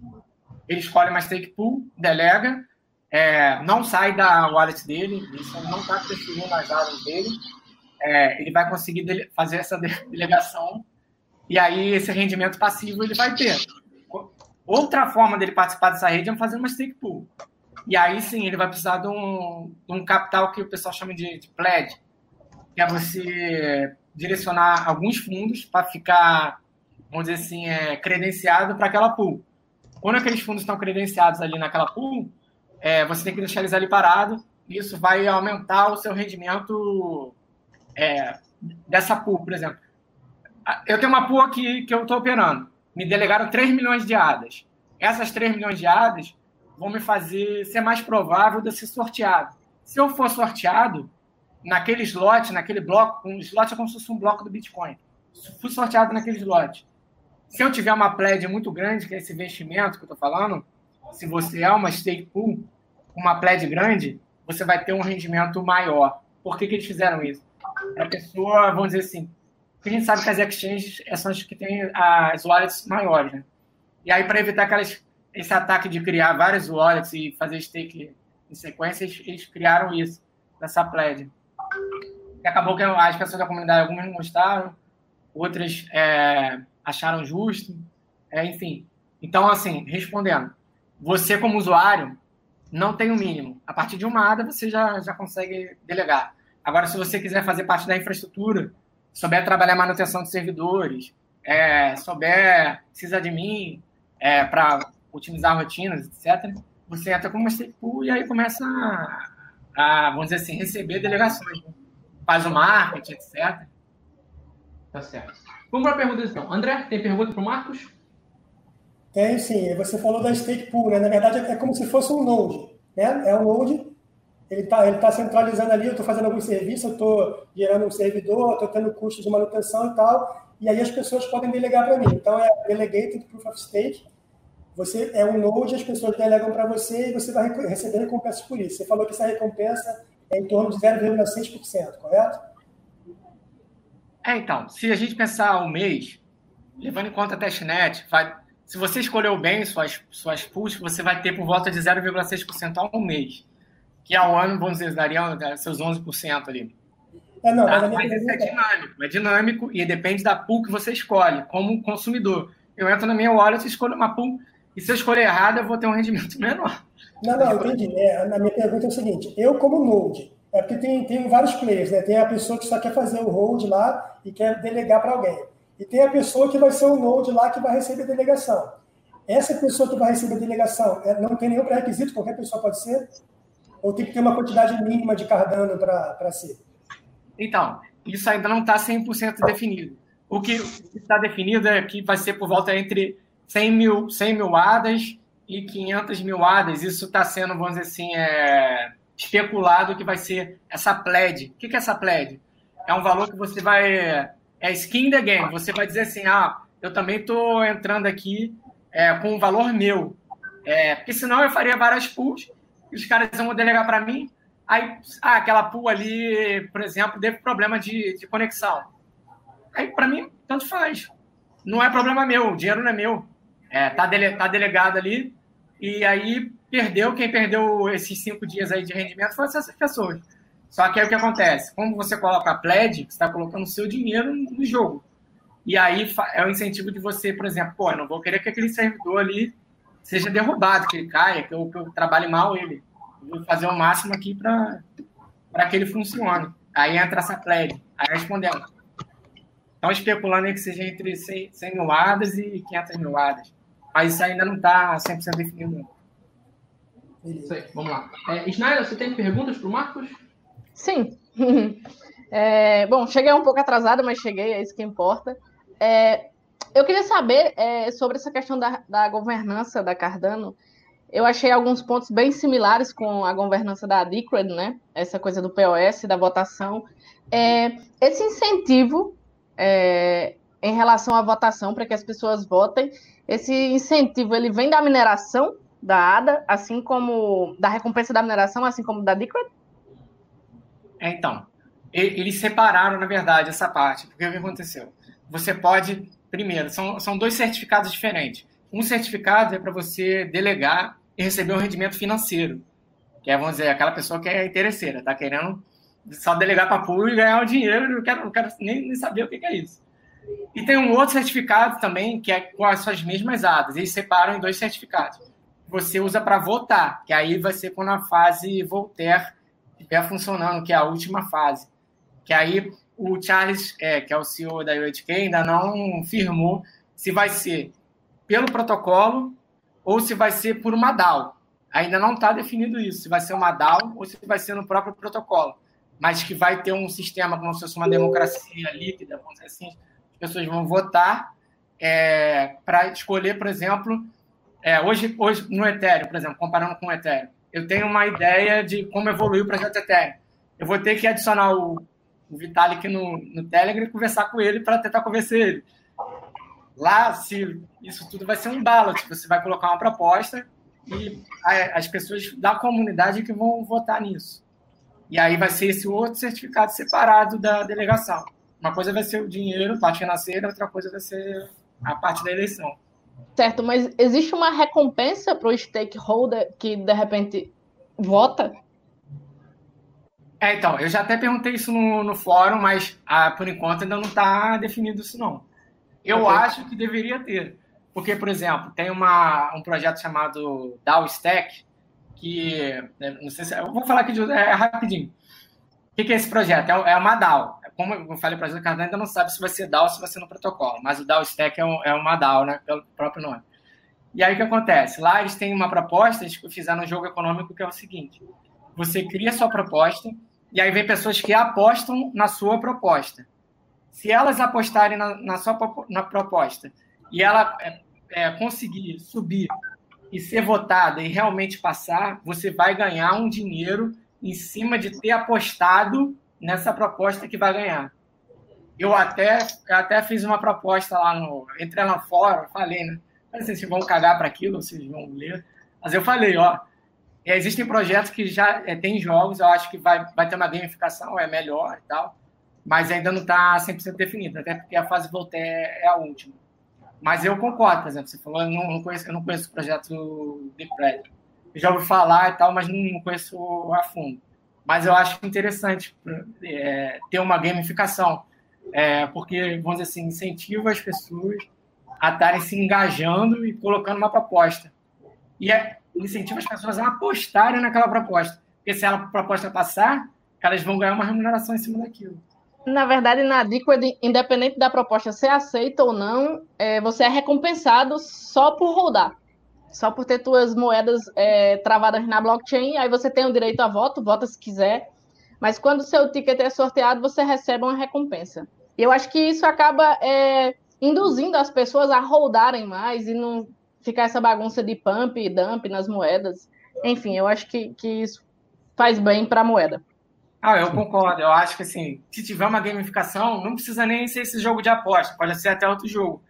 Ele escolhe uma stake pool, delega, é, não sai da wallet dele, isso não está transferindo as áreas dele. É, ele vai conseguir fazer essa *laughs* delegação e aí esse rendimento passivo ele vai ter. Outra forma dele participar dessa rede é fazer uma stake pool. E aí sim ele vai precisar de um, de um capital que o pessoal chama de, de pledge, que é você direcionar alguns fundos para ficar, vamos dizer assim, é, credenciado para aquela pool. Quando aqueles fundos estão credenciados ali naquela pool, é, você tem que deixar eles ali parados. Isso vai aumentar o seu rendimento é, dessa pool, por exemplo. Eu tenho uma pool aqui que eu estou operando. Me delegaram 3 milhões de ADAs. Essas 3 milhões de ADAs vão me fazer ser mais provável de ser sorteado. Se eu for sorteado, naquele slot, naquele bloco, um slot é como se fosse um bloco do Bitcoin. Se fui sorteado naquele slot. Se eu tiver uma pledge muito grande, que é esse investimento que eu estou falando, se você é uma stake pool, uma pledge grande, você vai ter um rendimento maior. Por que, que eles fizeram isso? A pessoa, vamos dizer assim, a gente sabe que as exchanges são as que têm as wallets maiores, né? E aí, para evitar aquelas, esse ataque de criar várias wallets e fazer stake em sequência, eles, eles criaram isso, nessa pledge. E acabou que as pessoas da comunidade, algumas não gostaram, outras é, acharam justo, é, enfim. Então, assim, respondendo, você como usuário não tem o mínimo. A partir de uma ADA você já, já consegue delegar. Agora, se você quiser fazer parte da infraestrutura, souber trabalhar manutenção de servidores, é, souber mim é, para otimizar rotinas, etc., você entra como pool e aí começa a, a, vamos dizer assim, receber delegações. Né? Faz o marketing, etc. Tá certo. Vamos para a pergunta então. André, tem pergunta para o Marcos? Tem sim. Você falou da stake pool, né? Na verdade, é como se fosse um node. Né? É um node ele está ele tá centralizando ali, eu estou fazendo algum serviço, eu estou gerando um servidor, estou tendo custos de manutenção e tal, e aí as pessoas podem delegar para mim. Então, é Delegated Proof of Stake, você é um node, as pessoas delegam para você e você vai receber recompensas por isso. Você falou que essa recompensa é em torno de 0,6%, correto? É, então, se a gente pensar um mês, levando em conta a testnet, vai, se você escolheu bem suas, suas pools, você vai ter por volta de 0,6% ao mês que ao ano, vamos dizer, dariam seus 11% ali. É, não, tá? Mas isso é dinâmico, é dinâmico e depende da pool que você escolhe, como consumidor. Eu entro na minha wallet e escolho uma pool, e se eu escolher errado, eu vou ter um rendimento *laughs* menor. Não, não, entendi. É, a minha pergunta é o seguinte: eu, como node, é porque tem, tem vários players, né? Tem a pessoa que só quer fazer o hold lá e quer delegar para alguém. E tem a pessoa que vai ser o node lá que vai receber delegação. Essa pessoa que vai receber delegação é, não tem nenhum pré-requisito, qualquer pessoa pode ser? Ou tem que ter uma quantidade mínima de Cardano para ser? Então, isso ainda não está 100% definido. O que está definido é que vai ser por volta entre 100 mil, 100 mil ADAs e 500 mil ADAs. Isso está sendo, vamos dizer assim, é, especulado que vai ser essa pledge. O que é essa pledge? É um valor que você vai... É skin the game. Você vai dizer assim, ah, eu também estou entrando aqui é, com um valor meu. É, porque senão eu faria várias pools os caras vão delegar para mim. Aí, ah, aquela pool ali, por exemplo, teve problema de, de conexão. Aí, para mim, tanto faz. Não é problema meu, o dinheiro não é meu. É, tá, dele, tá delegado ali. E aí, perdeu. Quem perdeu esses cinco dias aí de rendimento foram essas pessoas. Só que aí o que acontece? Como você coloca a pledge, você está colocando o seu dinheiro no jogo. E aí é o incentivo de você, por exemplo, pô, eu não vou querer que aquele servidor ali seja derrubado, que ele caia, que eu, que eu trabalhe mal ele. Eu vou fazer o máximo aqui para que ele funcione. Aí entra essa pledge. Aí respondendo. Estão especulando aí que seja entre 100, 100 mil ADAs e 500 mil ADAs. Mas isso ainda não está 100% definido. Isso aí, vamos lá. É, Snyder, você tem perguntas para o Marcos? Sim. *laughs* É, bom, cheguei um pouco atrasada, mas cheguei, é isso que importa. É, eu queria saber é, sobre essa questão da, da, governança da Cardano. Eu achei alguns pontos bem similares com a governança da Decred, né? Essa coisa do POS, da votação. É, esse incentivo é, em relação à votação para que as pessoas votem, esse incentivo ele vem da mineração da ADA, assim como da recompensa da mineração, assim como da Decred? É, então, eles separaram, na verdade, essa parte. Porque o que aconteceu? Você pode, primeiro, são, são dois certificados diferentes. Um certificado é para você delegar e receber um rendimento financeiro. Que é, vamos dizer, aquela pessoa que é interesseira, está querendo só delegar para pool e ganhar o dinheiro, não quero, não quero nem, nem saber o que, que é isso. E tem um outro certificado também, que é com as suas mesmas ADAs. Eles separam em dois certificados. Você usa para votar, que aí vai ser quando a fase Voltaire estiver funcionando, que é a última fase que aí o Charles, é, que é o CEO da UHK, ainda não firmou se vai ser pelo protocolo ou se vai ser por uma DAO. Ainda não está definido isso, se vai ser uma DAO ou se vai ser no próprio protocolo. Mas que vai ter um sistema como se fosse uma democracia líquida, vamos dizer assim, as pessoas vão votar é, para escolher, por exemplo, é, hoje, hoje no Ethereum, por exemplo, comparando com o Ethereum, eu tenho uma ideia de como evoluir o projeto Ethereum. Eu vou ter que adicionar o, Vitalik no, no Telegram e conversar com ele para tentar convencer ele. Lá, se isso tudo vai ser um ballot, você vai colocar uma proposta e as pessoas da comunidade que vão votar nisso. E aí vai ser esse outro certificado separado da delegação. Uma coisa vai ser o dinheiro, parte financeira, outra coisa vai ser a parte da eleição. Certo, mas existe uma recompensa para o stakeholder que de repente vota? É, então, eu já até perguntei isso no, no fórum, mas ah, por enquanto ainda não está definido isso, não. Eu okay. acho que deveria ter. Porque, por exemplo, tem uma, um projeto chamado DAO Stack, que. Né, não sei se. Eu vou falar aqui de, é, rapidinho. O que, que, é esse projeto? É, é uma DAO. Como eu falei para o Cardano, ainda não sabe se vai ser DAO ou se vai ser no protocolo. Mas o DAO Stack é, um, é uma DAO, né? Pelo próprio nome. E aí o que acontece? Lá eles têm uma proposta, eles fizeram um jogo econômico que é o seguinte: você cria sua proposta e aí vem pessoas que apostam na sua proposta. Se elas apostarem na, na sua na proposta e ela é, é, conseguir subir e ser votada e realmente passar, você vai ganhar um dinheiro em cima de ter apostado nessa proposta que vai ganhar. Eu até, eu até fiz uma proposta lá no. Entrei lá fora, falei, né? Não sei se vão cagar para aquilo, se vão ler. Mas eu falei, ó, é, existem projetos que já é, tem jogos, eu acho que vai, vai ter uma gamificação, é melhor e tal, mas ainda não está 100% definido, até porque a fase Voltaire é a última. Mas eu concordo, por exemplo, você falou, eu não, conheço, eu não conheço o projeto de prédio. Eu já ouvi falar e tal, mas não conheço a fundo. Mas eu acho interessante é, ter uma gamificação, é, porque, vamos dizer assim, incentiva as pessoas a estarem se engajando e colocando uma proposta. E é, incentiva as pessoas a apostarem naquela proposta. Porque se a proposta passar, elas vão ganhar uma remuneração em cima daquilo. Na verdade, na Liquid, independente da proposta ser aceita ou não, é, você é recompensado só por rodar. Só por ter suas moedas é, travadas na blockchain, aí você tem o direito a voto, vota se quiser. Mas quando seu ticket é sorteado, você recebe uma recompensa. E eu acho que isso acaba é, induzindo as pessoas a rodarem mais e não ficar essa bagunça de pump e dump nas moedas. Enfim, eu acho que, que isso faz bem para a moeda. Ah, eu concordo. Eu acho que assim, se tiver uma gamificação, não precisa nem ser esse jogo de aposta, pode ser até outro jogo.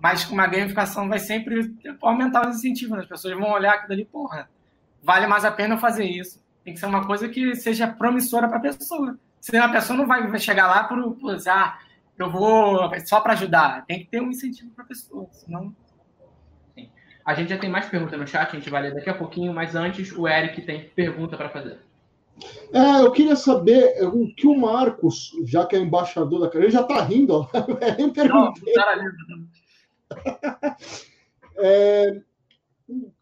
Mas uma gamificação vai sempre aumentar os incentivos, né? as pessoas vão olhar aquilo ali, porra, vale mais a pena fazer isso. Tem que ser uma coisa que seja promissora para a pessoa. Senão a pessoa não vai chegar lá por, por ah, eu vou só para ajudar. Tem que ter um incentivo para a pessoa, senão a gente já tem mais perguntas no chat, a gente vai ler daqui a pouquinho, mas antes o Eric tem pergunta para fazer. É, eu queria saber o que o Marcos, já que é embaixador da ele já está rindo, ó. *laughs* É, nem perguntei. *laughs* é,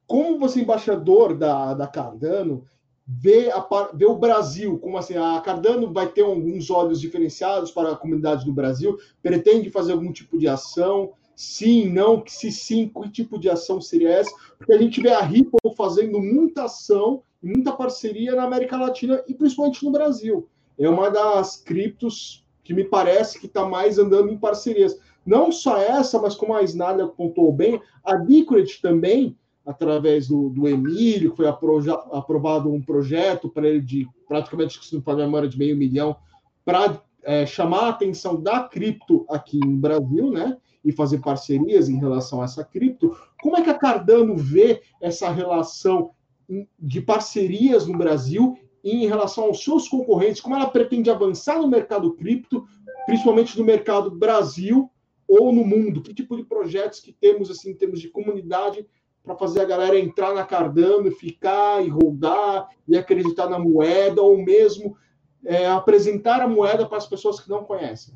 como você, embaixador da, da Cardano, vê, a, vê o Brasil, como assim, a Cardano vai ter alguns olhos diferenciados para a comunidade do Brasil, pretende fazer algum tipo de ação, Sim, não, se sim, que tipo de ação seria essa? Porque a gente vê a Ripple fazendo muita ação, muita parceria na América Latina e principalmente no Brasil. é uma das criptos que me parece que está mais andando em parcerias. Não só essa, mas como a Snalha apontou bem, a Liquid também, através do, do Emílio, foi aprovado um projeto para ele de praticamente, se não for memória, de meio milhão, para é, chamar a atenção da cripto aqui no Brasil, né? E fazer parcerias em relação a essa cripto. Como é que a Cardano vê essa relação de parcerias no Brasil em relação aos seus concorrentes, como ela pretende avançar no mercado cripto, principalmente no mercado Brasil ou no mundo? Que tipo de projetos que temos assim em termos de comunidade para fazer a galera entrar na Cardano, ficar e rodar e acreditar na moeda ou mesmo é, apresentar a moeda para as pessoas que não conhecem?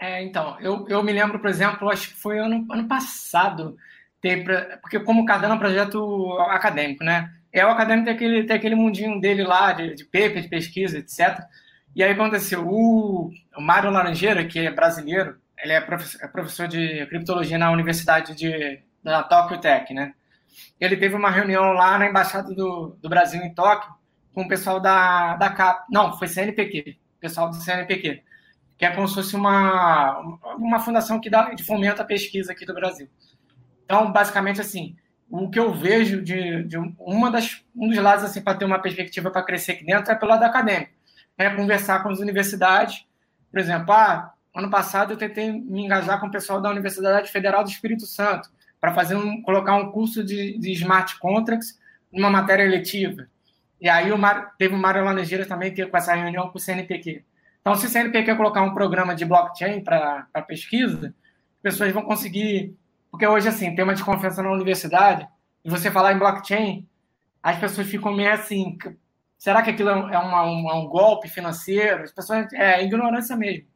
É, então, eu, eu me lembro, por exemplo, acho que foi ano, ano passado, ter, porque como Cardano é um projeto acadêmico, né? É o acadêmico tem aquele, tem aquele mundinho dele lá, de, de paper, de pesquisa, etc. E aí aconteceu, o, o Mário Laranjeira, que é brasileiro, ele é professor, é professor de criptologia na Universidade de, da Tokyo Tech, né? Ele teve uma reunião lá na Embaixada do, do Brasil em Tóquio com o pessoal da, da CAP, não, foi CNPq, pessoal do CNPq, que é como se fosse uma, uma fundação que dá, fomenta a pesquisa aqui do Brasil. Então, basicamente, assim, o que eu vejo de, de uma das, um dos lados assim, para ter uma perspectiva para crescer aqui dentro é pelo lado acadêmico. Né? Conversar com as universidades. Por exemplo, ah, ano passado eu tentei me engajar com o pessoal da Universidade Federal do Espírito Santo para fazer um, colocar um curso de, de smart contracts numa matéria eletiva. E aí o Mar, teve o Mário Laranjeira também que com essa reunião com o CNPq. Então, se o CNPq colocar um programa de blockchain para pesquisa, as pessoas vão conseguir porque hoje, assim, tem uma desconfiança na universidade, e você falar em blockchain, as pessoas ficam meio assim, será que aquilo é, uma, uma, um golpe financeiro? As pessoas, é ignorância mesmo.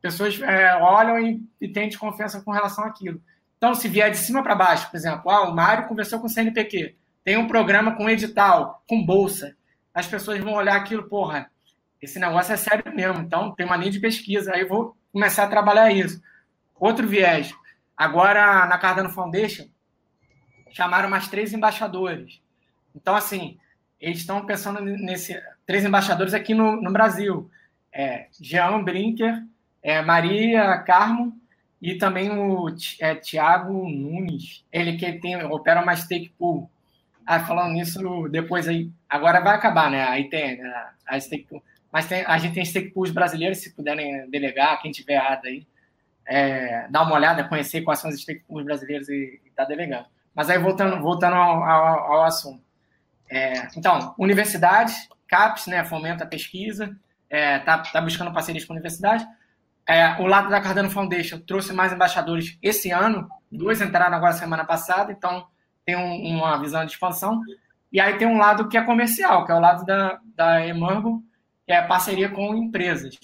Pessoas é, olham e, e têm desconfiança com relação àquilo. Então, se vier de cima para baixo, por exemplo, ah, o Mário conversou com o CNPq, tem um programa com edital, com bolsa, as pessoas vão olhar aquilo, porra, esse negócio é sério mesmo, então tem uma linha de pesquisa, aí eu vou começar a trabalhar isso. Outro viés, Agora, na Cardano Foundation, chamaram mais três embaixadores. Então, assim, eles estão pensando nesse três embaixadores aqui no, no Brasil. É, Jean Brinker, é, Maria Carmo e também o é, Tiago Nunes, ele que tem, opera uma stake pool. Ah, falando nisso, depois aí, agora vai acabar, né? Aí tem a, a stake pool. Mas tem, a gente tem stake pools brasileiros, se puderem delegar, quem tiver errado aí é, dar uma olhada, conhecer quais são os stakeholders brasileiros e estar tá delegando. Mas aí, voltando, voltando ao, ao, ao assunto. É, então, universidades, CAPES, né, fomenta a pesquisa, está é, tá, tá buscando parcerias com universidades. É, o lado da Cardano Foundation trouxe mais embaixadores esse ano, dois entraram agora semana passada, então tem um, uma visão de expansão. E aí tem um lado que é comercial, que é o lado da, da Emergo, que é parceria com empresas.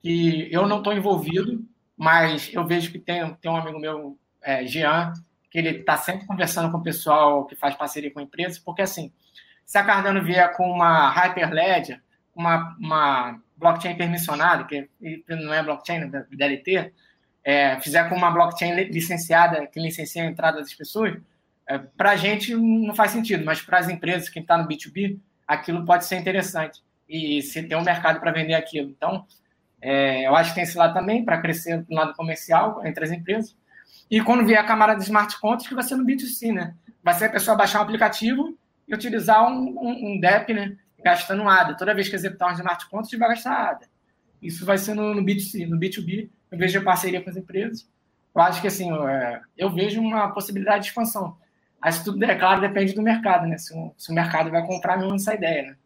Que eu não estou envolvido, mas eu vejo que tem, tem um amigo meu, é, Jean, que ele está sempre conversando com o pessoal que faz parceria com empresas, porque assim, se a Cardano vier com uma Hyperledger, uma, uma blockchain permissionada, que não é blockchain, é DLT, é, fizer com uma blockchain licenciada, que licencia a entrada das pessoas, é, para a gente não faz sentido, mas para as empresas, quem está no B2B, aquilo pode ser interessante. E se tem um mercado para vender aquilo. Então, é, eu acho que tem esse lado também, para crescer no lado comercial entre as empresas. E quando vier a camada de smart contracts, que vai ser no B2C, né? Vai ser a pessoa baixar um aplicativo e utilizar um, um, um DEP, né? Gastando ADA. Toda vez que executar um smart contract, vai gastar ADA. Isso vai ser no, no B2C. No B2B, eu vejo parceria com as empresas. Eu acho que, assim, é, eu vejo uma possibilidade de expansão. Mas tudo, é claro, depende do mercado, né? Se o, se o mercado vai comprar mesmo essa ideia, né?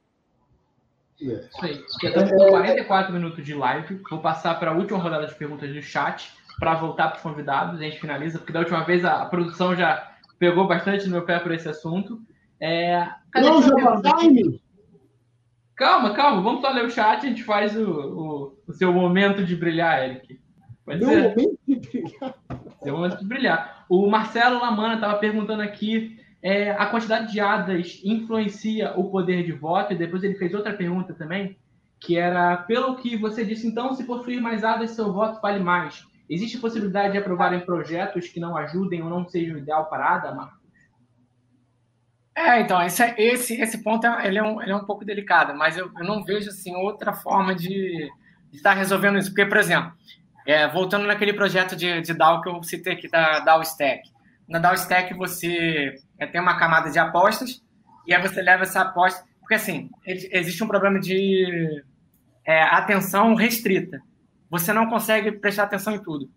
É. Isso aí. Estamos com 44 minutos de live. Vou passar para a última rodada de perguntas do chat para voltar para os convidados. A gente finaliza, porque da última vez a, produção já pegou bastante no meu pé por esse assunto. É, Não, já tá time! Calma, calma. Vamos só ler o chat e a gente faz o, o, o seu momento de brilhar, Eric. Pode Meu momento de brilhar. Seu momento de brilhar. O Marcelo Lamana estava perguntando aqui é, a quantidade de hadas influencia o poder de voto? E depois ele fez outra pergunta também, que era, pelo que você disse, então, se possuir mais hadas, seu voto vale mais. Existe possibilidade de aprovarem projetos que não ajudem ou não sejam ideal para a ADA? É, então, esse, esse, esse ponto é, ele é, um, ele é um pouco delicado, mas eu, eu não vejo assim, outra forma de, de estar resolvendo isso. Porque, por exemplo, é, voltando naquele projeto de, de DAO que eu citei aqui, da DAO Stack. Na DAO Stack você é, tem uma camada de apostas e aí você leva essa aposta. Porque, assim, existe um problema de é, atenção restrita. Você não consegue prestar atenção em tudo.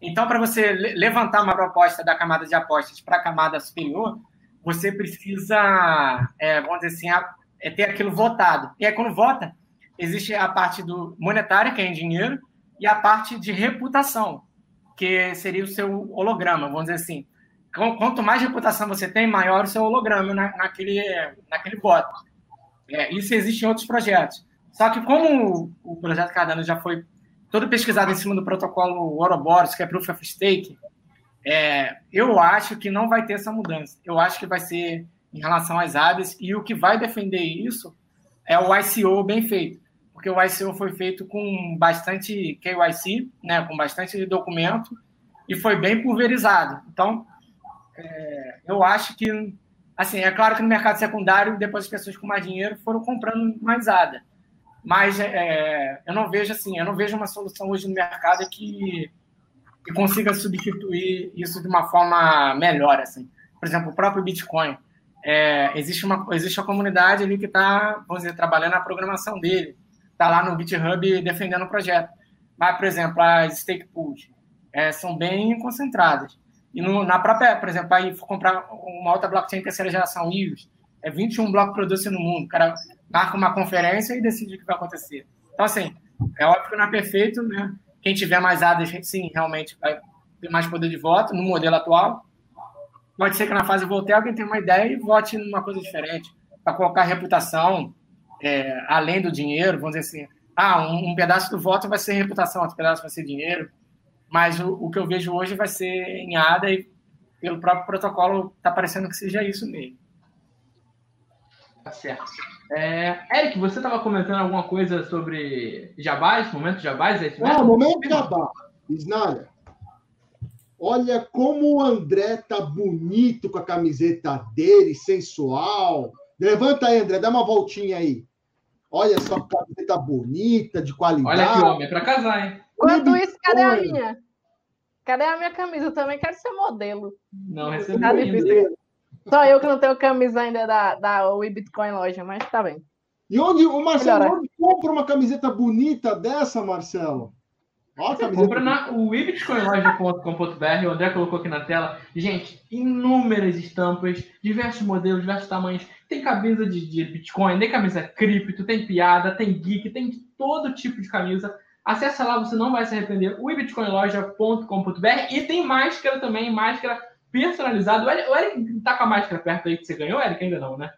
Então, para você levantar uma proposta da camada de apostas para a camada superior, você precisa, é, vamos dizer assim, é ter aquilo votado. E aí, quando vota, existe a parte do monetária, que é em dinheiro, e a parte de reputação, que seria o seu holograma, vamos dizer assim. Quanto mais reputação você tem, maior o seu holograma na, naquele, naquele voto. É, isso existe em outros projetos. Só que como o projeto Cardano já foi todo pesquisado em cima do protocolo Ouroboros, que é Proof of Stake, é, eu acho que não vai ter essa mudança. Eu acho que vai ser em relação às ADES, e o que vai defender isso é o ICO bem feito, porque o ICO foi feito com bastante KYC, né, com bastante documento, e foi bem pulverizado. Então, é, eu acho que, assim, é claro que no mercado secundário, depois as pessoas com mais dinheiro foram comprando mais ADA, mas é, eu não vejo assim, eu não vejo uma solução hoje no mercado que, que consiga substituir isso de uma forma melhor, assim. Por exemplo, o próprio Bitcoin. É, existe uma existe uma comunidade ali que está, vamos dizer, trabalhando a programação dele, está lá no GitHub defendendo o projeto. Mas, por exemplo, as stake pools é, são bem concentradas. E no, na própria, por exemplo, aí comprar uma outra blockchain terceira geração EOS, é 21 block produce no mundo. O cara marca uma conferência e decide o que vai acontecer. Então, assim, é óbvio que não é perfeito, né? Quem tiver mais ADAs, sim, realmente vai ter mais poder de voto no modelo atual. Pode ser que na fase volte alguém tenha uma ideia e vote numa coisa diferente, para colocar reputação é, além do dinheiro, vamos dizer assim. Ah, um, um, pedaço do voto vai ser reputação, outro pedaço vai ser dinheiro. Mas o, o que eu vejo hoje vai ser em ADA e pelo próprio protocolo está parecendo que seja isso mesmo. Tá certo. É, Eric, você estava comentando alguma coisa sobre Jabás, momento Jabás? É isso Ah, momento Jabá. Isnália, olha como o André tá bonito com a camiseta dele, sensual. Levanta aí, André, dá uma voltinha aí. Olha só que camiseta bonita, de qualidade. Olha que homem, é para casar, hein? Quando isso, cadê a minha? Cadê a minha camisa? Eu também quero ser modelo. Não, recebi tá ainda. Só eu que não tenho camisa ainda da, da Bitcoin loja, mas tá bem. E onde, o Marcelo, onde compra uma camiseta bonita dessa, Marcelo? Ó, Você compra na webitcoinloja.com.br, o André colocou aqui na tela. Gente, inúmeras estampas, diversos modelos, diversos tamanhos. Tem camisa de, de Bitcoin, tem camisa cripto, tem piada, tem geek, tem todo tipo de camisa. Acesse lá, você não vai se arrepender. webitcoinloja.com.br e tem máscara também, máscara personalizado. O Eric, o Eric tá com a máscara perto aí que você ganhou, Eric? Ainda não, né?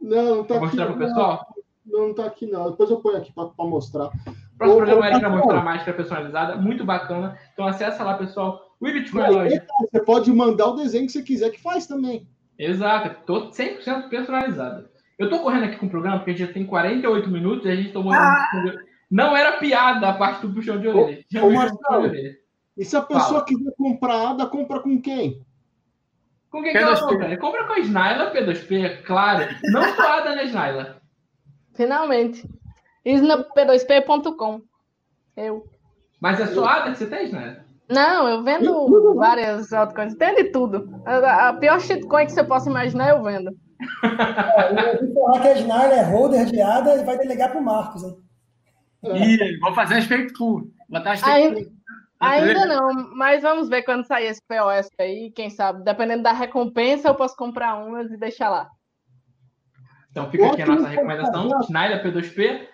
Não, não tá pra aqui. mostrar pro pessoal? Não, não tá aqui não. Depois eu ponho aqui para mostrar. O próximo programa o Eric vai mostrar a máscara personalizada, muito bacana. Então acessa lá, pessoal. O Bitcoin Loja. Você pode mandar o desenho que você quiser que faz também. Exato, tô 100% personalizado. Eu tô correndo aqui com o programa porque a gente já tem 48 minutos e a gente tomou. Ah! Não era piada a parte do puxão de orelha. Ô, ô Marcelo, e se a pessoa Fala. quiser comprar ADA, compra com quem? Com quem que ela compra? Compra com a Snyla P2P, claro. Não suada na Snyla. Finalmente. Isna-p2p.com. Eu. Mas é suada que você tem, Snyla? Não, eu vendo várias altcoins. Tem de tudo. A, a pior shitcoin que você possa imaginar, eu vendo. É, eu vou falar que a Snyla é holder de ADA e vai delegar para o Marcos. Hein? Ih, vou fazer respeito com. Botar Ainda, ainda não, mas vamos ver quando sair esse POS aí, quem sabe. Dependendo da recompensa, eu posso comprar umas e deixar lá. Então fica aqui a nossa recomendação, Schneider P2P.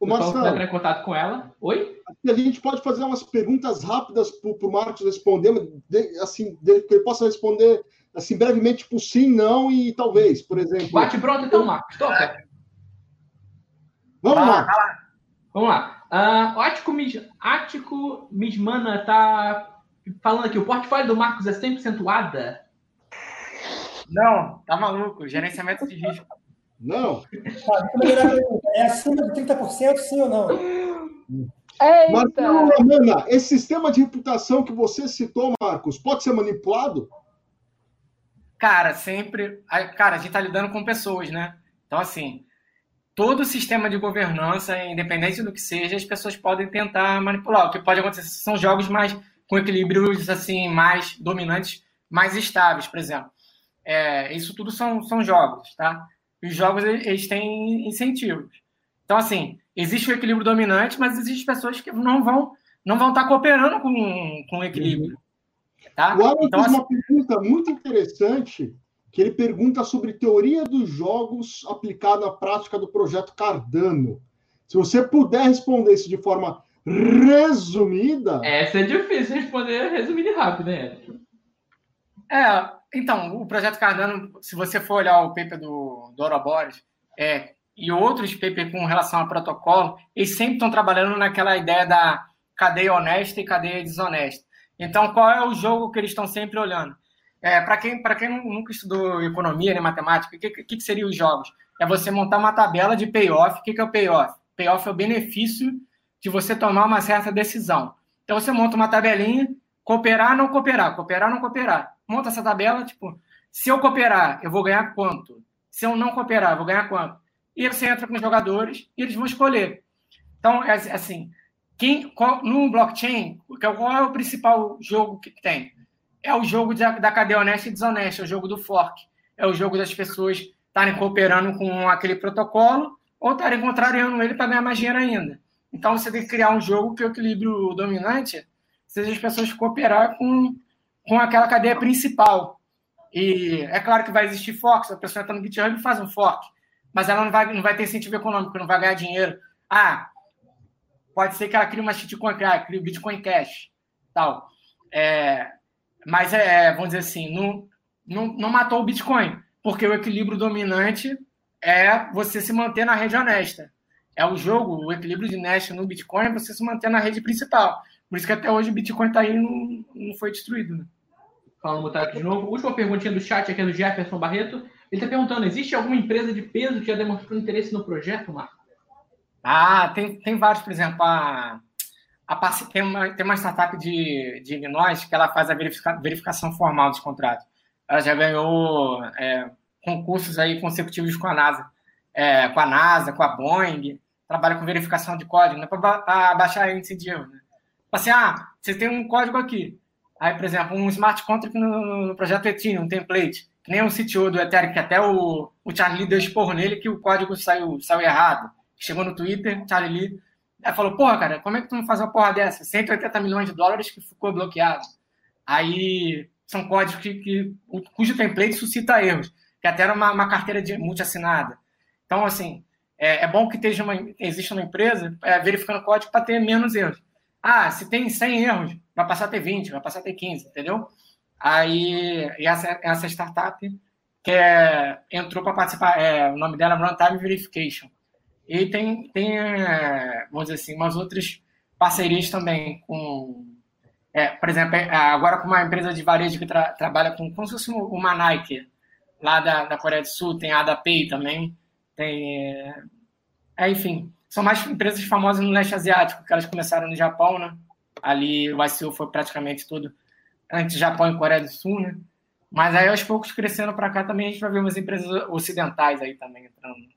O Marcelo, entrar em contato com ela. Oi? A gente pode fazer umas perguntas rápidas para o Marcos responder, assim, que ele possa responder assim brevemente, tipo sim, não e talvez, por exemplo. Bate pronto então, Marcos. Toca. Vamos lá. Vamos lá. Uh, Ático, Mis, Ático Mismana tá falando aqui, o portfólio do Marcos é 100% ADA? Não, tá maluco. Gerenciamento de risco. Não. É acima de 30%, sim ou não? Eita. Mas, esse sistema de reputação que você citou, Marcos, pode ser manipulado? Cara, sempre. Cara, a gente tá lidando com pessoas, né? Então, assim, todo sistema de governança, independente do que seja, as pessoas podem tentar manipular. O que pode acontecer são jogos mais com equilíbrios assim mais dominantes, mais estáveis, por exemplo. É, isso tudo são, são jogos, tá? Os jogos eles têm incentivos. Então, assim, existe o equilíbrio dominante, mas existem pessoas que não vão não vão estar cooperando com, com o equilíbrio. Tá? O Alan então, fez assim... uma pergunta muito interessante que ele pergunta sobre teoria dos jogos aplicada à prática do projeto Cardano. Se você puder responder isso de forma resumida. Essa é difícil responder resumida e rápido, né? É, então, o projeto Cardano, se você for olhar o paper do, do Ouroboros, é, e outros papers com relação ao protocolo, eles sempre estão trabalhando naquela ideia da cadeia honesta e cadeia desonesta. Então, qual é o jogo que eles estão sempre olhando? É, para quem, quem nunca estudou economia nem matemática, o que, que, que seriam os jogos? É você montar uma tabela de payoff. O que, que é o payoff? Payoff é o benefício de você tomar uma certa decisão. Então, você monta uma tabelinha, cooperar, não cooperar, cooperar, não cooperar. Monta essa tabela, tipo, se eu cooperar, eu vou ganhar quanto? Se eu não cooperar, eu vou ganhar quanto? E você entra com os jogadores e eles vão escolher. Então, é assim, quem, qual, no blockchain, qual é o principal jogo que tem? É o jogo da, da cadeia honesta e desonesta, é o jogo do fork. É o jogo das pessoas estarem cooperando com aquele protocolo ou estarem contrariando ele para ganhar mais dinheiro ainda. Então você tem que criar um jogo que o equilíbrio dominante seja as pessoas cooperar com, com aquela cadeia principal. E é claro que vai existir fork, se a pessoa está no GitHub e faz um fork, mas ela não vai, não vai ter incentivo econômico, não vai ganhar dinheiro. Ah, pode ser que ela crie uma shitcoin, ah, crie o Bitcoin Cash, tal. É, mas é, vamos dizer assim, não, não, não matou o Bitcoin, porque o equilíbrio dominante é você se manter na rede honesta. É o jogo, o equilíbrio de Nash no Bitcoin é você se manter na rede principal. Por isso que até hoje o Bitcoin está aí e não, não foi destruído. Né? Falando botar aqui de novo. Última perguntinha do chat aqui é do Jefferson Barreto. Ele está perguntando: existe alguma empresa de peso que já demonstrou interesse no projeto, Marco? Ah, tem, tem vários, por exemplo, a, a, tem, uma, tem uma startup de, de Illinois que ela faz a verifica, verificação formal dos contratos. Ela já ganhou é, concursos aí consecutivos com a NASA, é, com a NASA, com a Boeing, trabalha com verificação de código, né, para baixar índice de erro. Né? Assim, ah, você tem um código aqui. Aí, por exemplo, um smart contract no, no projeto Ethereum, um template, que nem o CTO do Ethereum, que até o, o Charlie deu esporro nele que o código saiu, saiu errado. Chegou no Twitter, Charlie Lee Aí falou, porra, cara, como é que tu não faz uma porra dessa? 180 milhões de dólares que ficou bloqueado. Aí são códigos que, que cujo template suscita erros, que até era uma, uma carteira de multi-assinada. Então, assim, é, é, bom que esteja uma, exista uma empresa é, verificando código para ter menos erros. Ah, se tem 100 erros, vai passar a ter 20, vai passar a ter 15, entendeu? Aí, essa, essa startup que é, entrou para participar, é, o nome dela é Runtime Verification. E tem, tem é, vamos dizer assim, umas outras parcerias também com, é, por exemplo, é, agora com uma empresa de varejo que tra trabalha com como se fosse uma Nike, lá da, da Coreia do Sul, tem a AdaPay também, tem, é, é, enfim, são mais empresas famosas no leste asiático, que elas começaram no Japão, né? Ali o ICO foi praticamente tudo antes Japão e Coreia do Sul, né? Mas aí aos poucos crescendo para cá também a gente vai ver umas empresas ocidentais aí também entrando.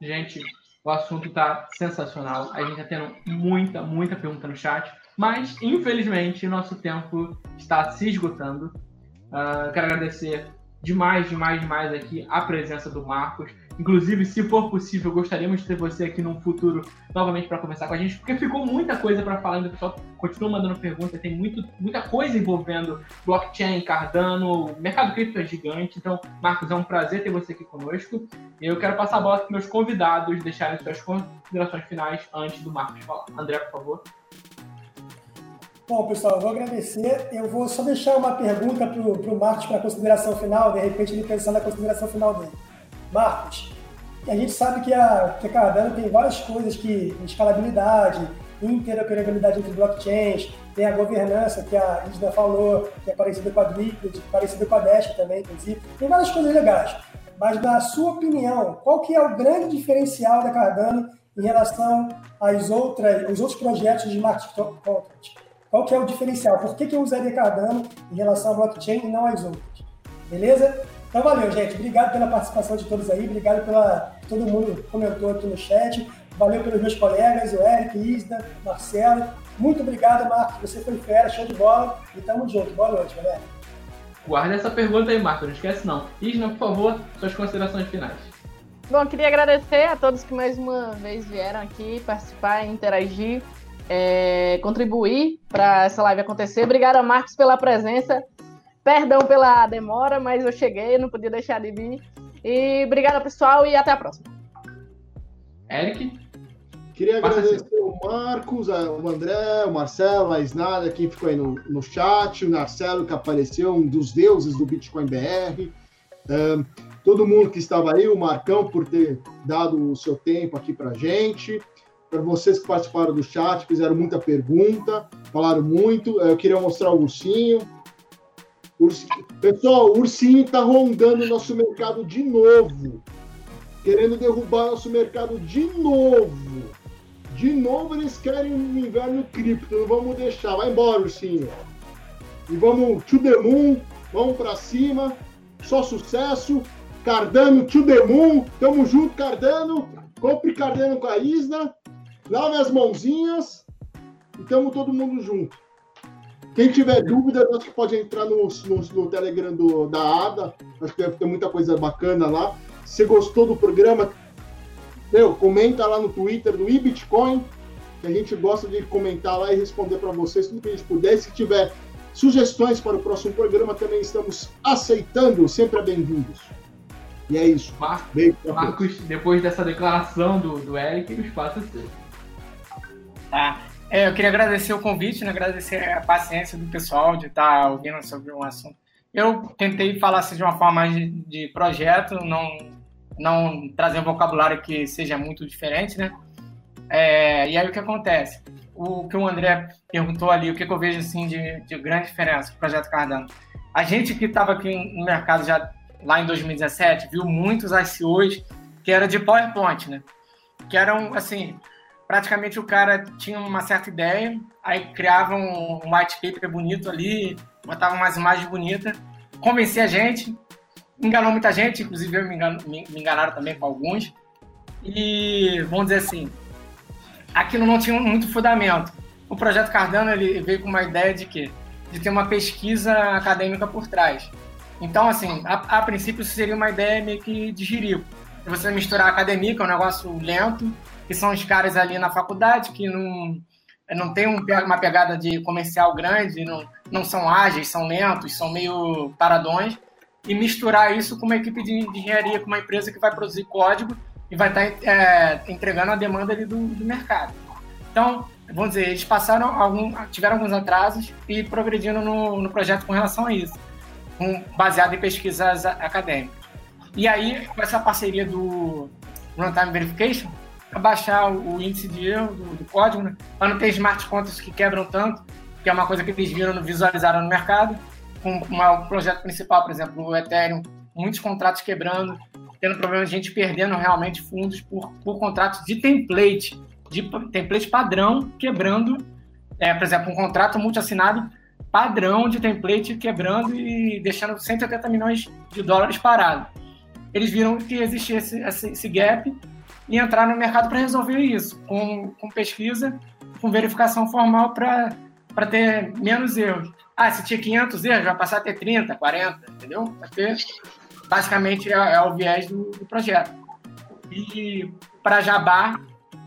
Gente, o assunto está sensacional. A gente está tendo muita, muita pergunta no chat. Mas, infelizmente, nosso tempo está se esgotando. Uh, quero agradecer demais, demais, demais aqui a presença do Marcos. Inclusive, se for possível, gostaríamos de ter você aqui num futuro novamente para conversar com a gente, porque ficou muita coisa para falar ainda. O pessoal continua mandando perguntas, tem muito, muita coisa envolvendo blockchain, Cardano, mercado cripto é gigante. Então, Marcos, é um prazer ter você aqui conosco. E eu quero passar a bola para meus convidados deixarem suas considerações finais antes do Marcos falar. André, por favor. Bom, pessoal, eu vou agradecer. Eu vou só deixar uma pergunta para o Marcos para a consideração final, de repente ele pensar na consideração final dele. Marcos, a gente sabe que a, que a Cardano tem várias coisas que escalabilidade, interoperabilidade entre blockchains, tem a governança que a Isna falou, que é parecida com a Liquid, parecida com a Dash também, inclusive. Tem várias coisas legais. Mas na sua opinião, qual que é o grande diferencial da Cardano em relação às outras, aos outros projetos de smart contract? Qual que é o diferencial? Por que, que eu usaria Cardano em relação a blockchain e não às outras? Beleza? Então valeu, gente. Obrigado pela participação de todos aí, obrigado pela todo mundo que comentou aqui no chat. Valeu pelos meus colegas, o Eric, Isda, Marcelo. Muito obrigado, Marcos. Você foi fera, show de bola. E tamo junto. Boa noite, galera. Guarda essa pergunta aí, Marcos. Não esquece não. Isna, por favor, suas considerações finais. Bom, queria agradecer a todos que mais uma vez vieram aqui participar, interagir, é, contribuir para essa live acontecer. Obrigada, Marcos, pela presença. Perdão pela demora, mas eu cheguei, não podia deixar de vir. E obrigada, pessoal, e até a próxima. Eric? Queria agradecer o Marcos, o André, o Marcelo, a Isnada, quem ficou aí no, no chat, o Marcelo, que apareceu, um dos deuses do Bitcoin BR. Um, todo mundo que estava aí, o Marcão, por ter dado o seu tempo aqui para gente. Para vocês que participaram do chat, fizeram muita pergunta, falaram muito. Eu queria mostrar o ursinho. Pessoal, o ursinho está rondando o nosso mercado de novo. Querendo derrubar nosso mercado de novo. De novo eles querem um inverno cripto. Não vamos deixar. Vai embora, ursinho. E vamos to the moon. Vamos para cima. Só sucesso. Cardano to the moon. Tamo junto, Cardano. Compre Cardano com a Isna. Lave as mãozinhas. E tamo todo mundo junto. Quem tiver dúvida, acho que pode entrar no, no, no Telegram do, da ADA. Acho que deve ter muita coisa bacana lá. Se gostou do programa, meu, comenta lá no Twitter do iBitcoin, que a gente gosta de comentar lá e responder para vocês tudo que a gente puder. Se tiver sugestões para o próximo programa, também estamos aceitando, sempre bem-vindos. E é isso. Mar Marcos, depois dessa declaração do, do Eric, o espaço é seu. Tá. É, eu queria agradecer o convite, né? agradecer a paciência do pessoal de estar tá ouvindo sobre um assunto. Eu tentei falar assim, de uma forma mais de, de projeto, não, não trazer um vocabulário que seja muito diferente, né? É, e aí o que acontece? O que o André perguntou ali, o que, que eu vejo assim de, de grande diferença com o projeto Cardano. A gente que estava aqui no mercado já lá em 2017 viu muitos ICOs que era de PowerPoint, né? Que eram assim, praticamente o cara tinha uma certa ideia, aí criava um, white paper bonito ali, botava umas imagens bonitas, convencia a gente, enganou muita gente, inclusive eu me, engano, me, enganaram também com alguns. E vamos dizer assim, aquilo não tinha muito fundamento. O projeto Cardano ele veio com uma ideia de quê? De ter uma pesquisa acadêmica por trás. Então, assim, a, a princípio isso seria uma ideia meio que de jirico. Você misturar academia, que é um negócio lento, que são os caras ali na faculdade que não, não tem um, uma pegada de comercial grande, não, não são ágeis, são lentos, são meio paradões, e misturar isso com uma equipe de engenharia, com uma empresa que vai produzir código e vai estar tá, é, entregando a demanda ali do, do mercado. Então, vamos dizer, eles passaram algum, tiveram alguns atrasos e progredindo no, no projeto com relação a isso, com, baseado em pesquisas acadêmicas. E aí, com essa parceria do Runtime Verification, baixar o índice de erro do, do código, né? para não ter smart contracts que quebram tanto, que é uma coisa que eles viram, visualizaram no mercado, com o projeto principal, por exemplo, o Ethereum, muitos contratos quebrando, tendo problema de gente perdendo realmente fundos por, por contratos de template, de template padrão quebrando, é, por exemplo, um contrato multi-assinado padrão de template quebrando e deixando 180 milhões de dólares parados. Eles viram que existia esse, esse, esse gap e entrar no mercado para resolver isso, com, com pesquisa, com verificação formal para ter menos erros. Ah, se tinha 500 erros, vai passar a ter 30, 40, entendeu? Porque basicamente é, é o viés do, do, projeto. E para Jabá,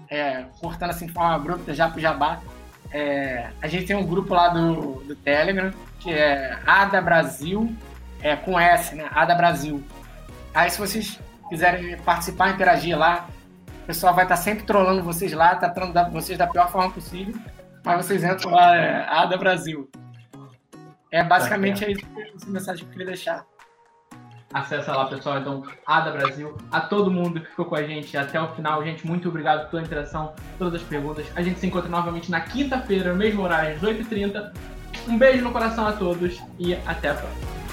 é, cortando assim de forma abrupta já para Jabá, é, a gente tem um grupo lá do, do Telegram, que é Ada Brasil, é, com S, né? Ada Brasil. Aí se vocês quiserem participar, interagir lá, pessoal vai estar sempre trollando vocês lá, tá tratando vocês da pior forma possível, mas vocês entram lá, é, Ada Brasil. É basicamente é isso essa mensagem que eu queria deixar. Acessa lá, pessoal. Então, Ada Brasil. A todo mundo que ficou com a gente até o final. Gente, muito obrigado pela interação, todas as perguntas. A gente se encontra novamente na quinta-feira, mesmo horário, às 8h30. Um beijo no coração a todos e até a próxima.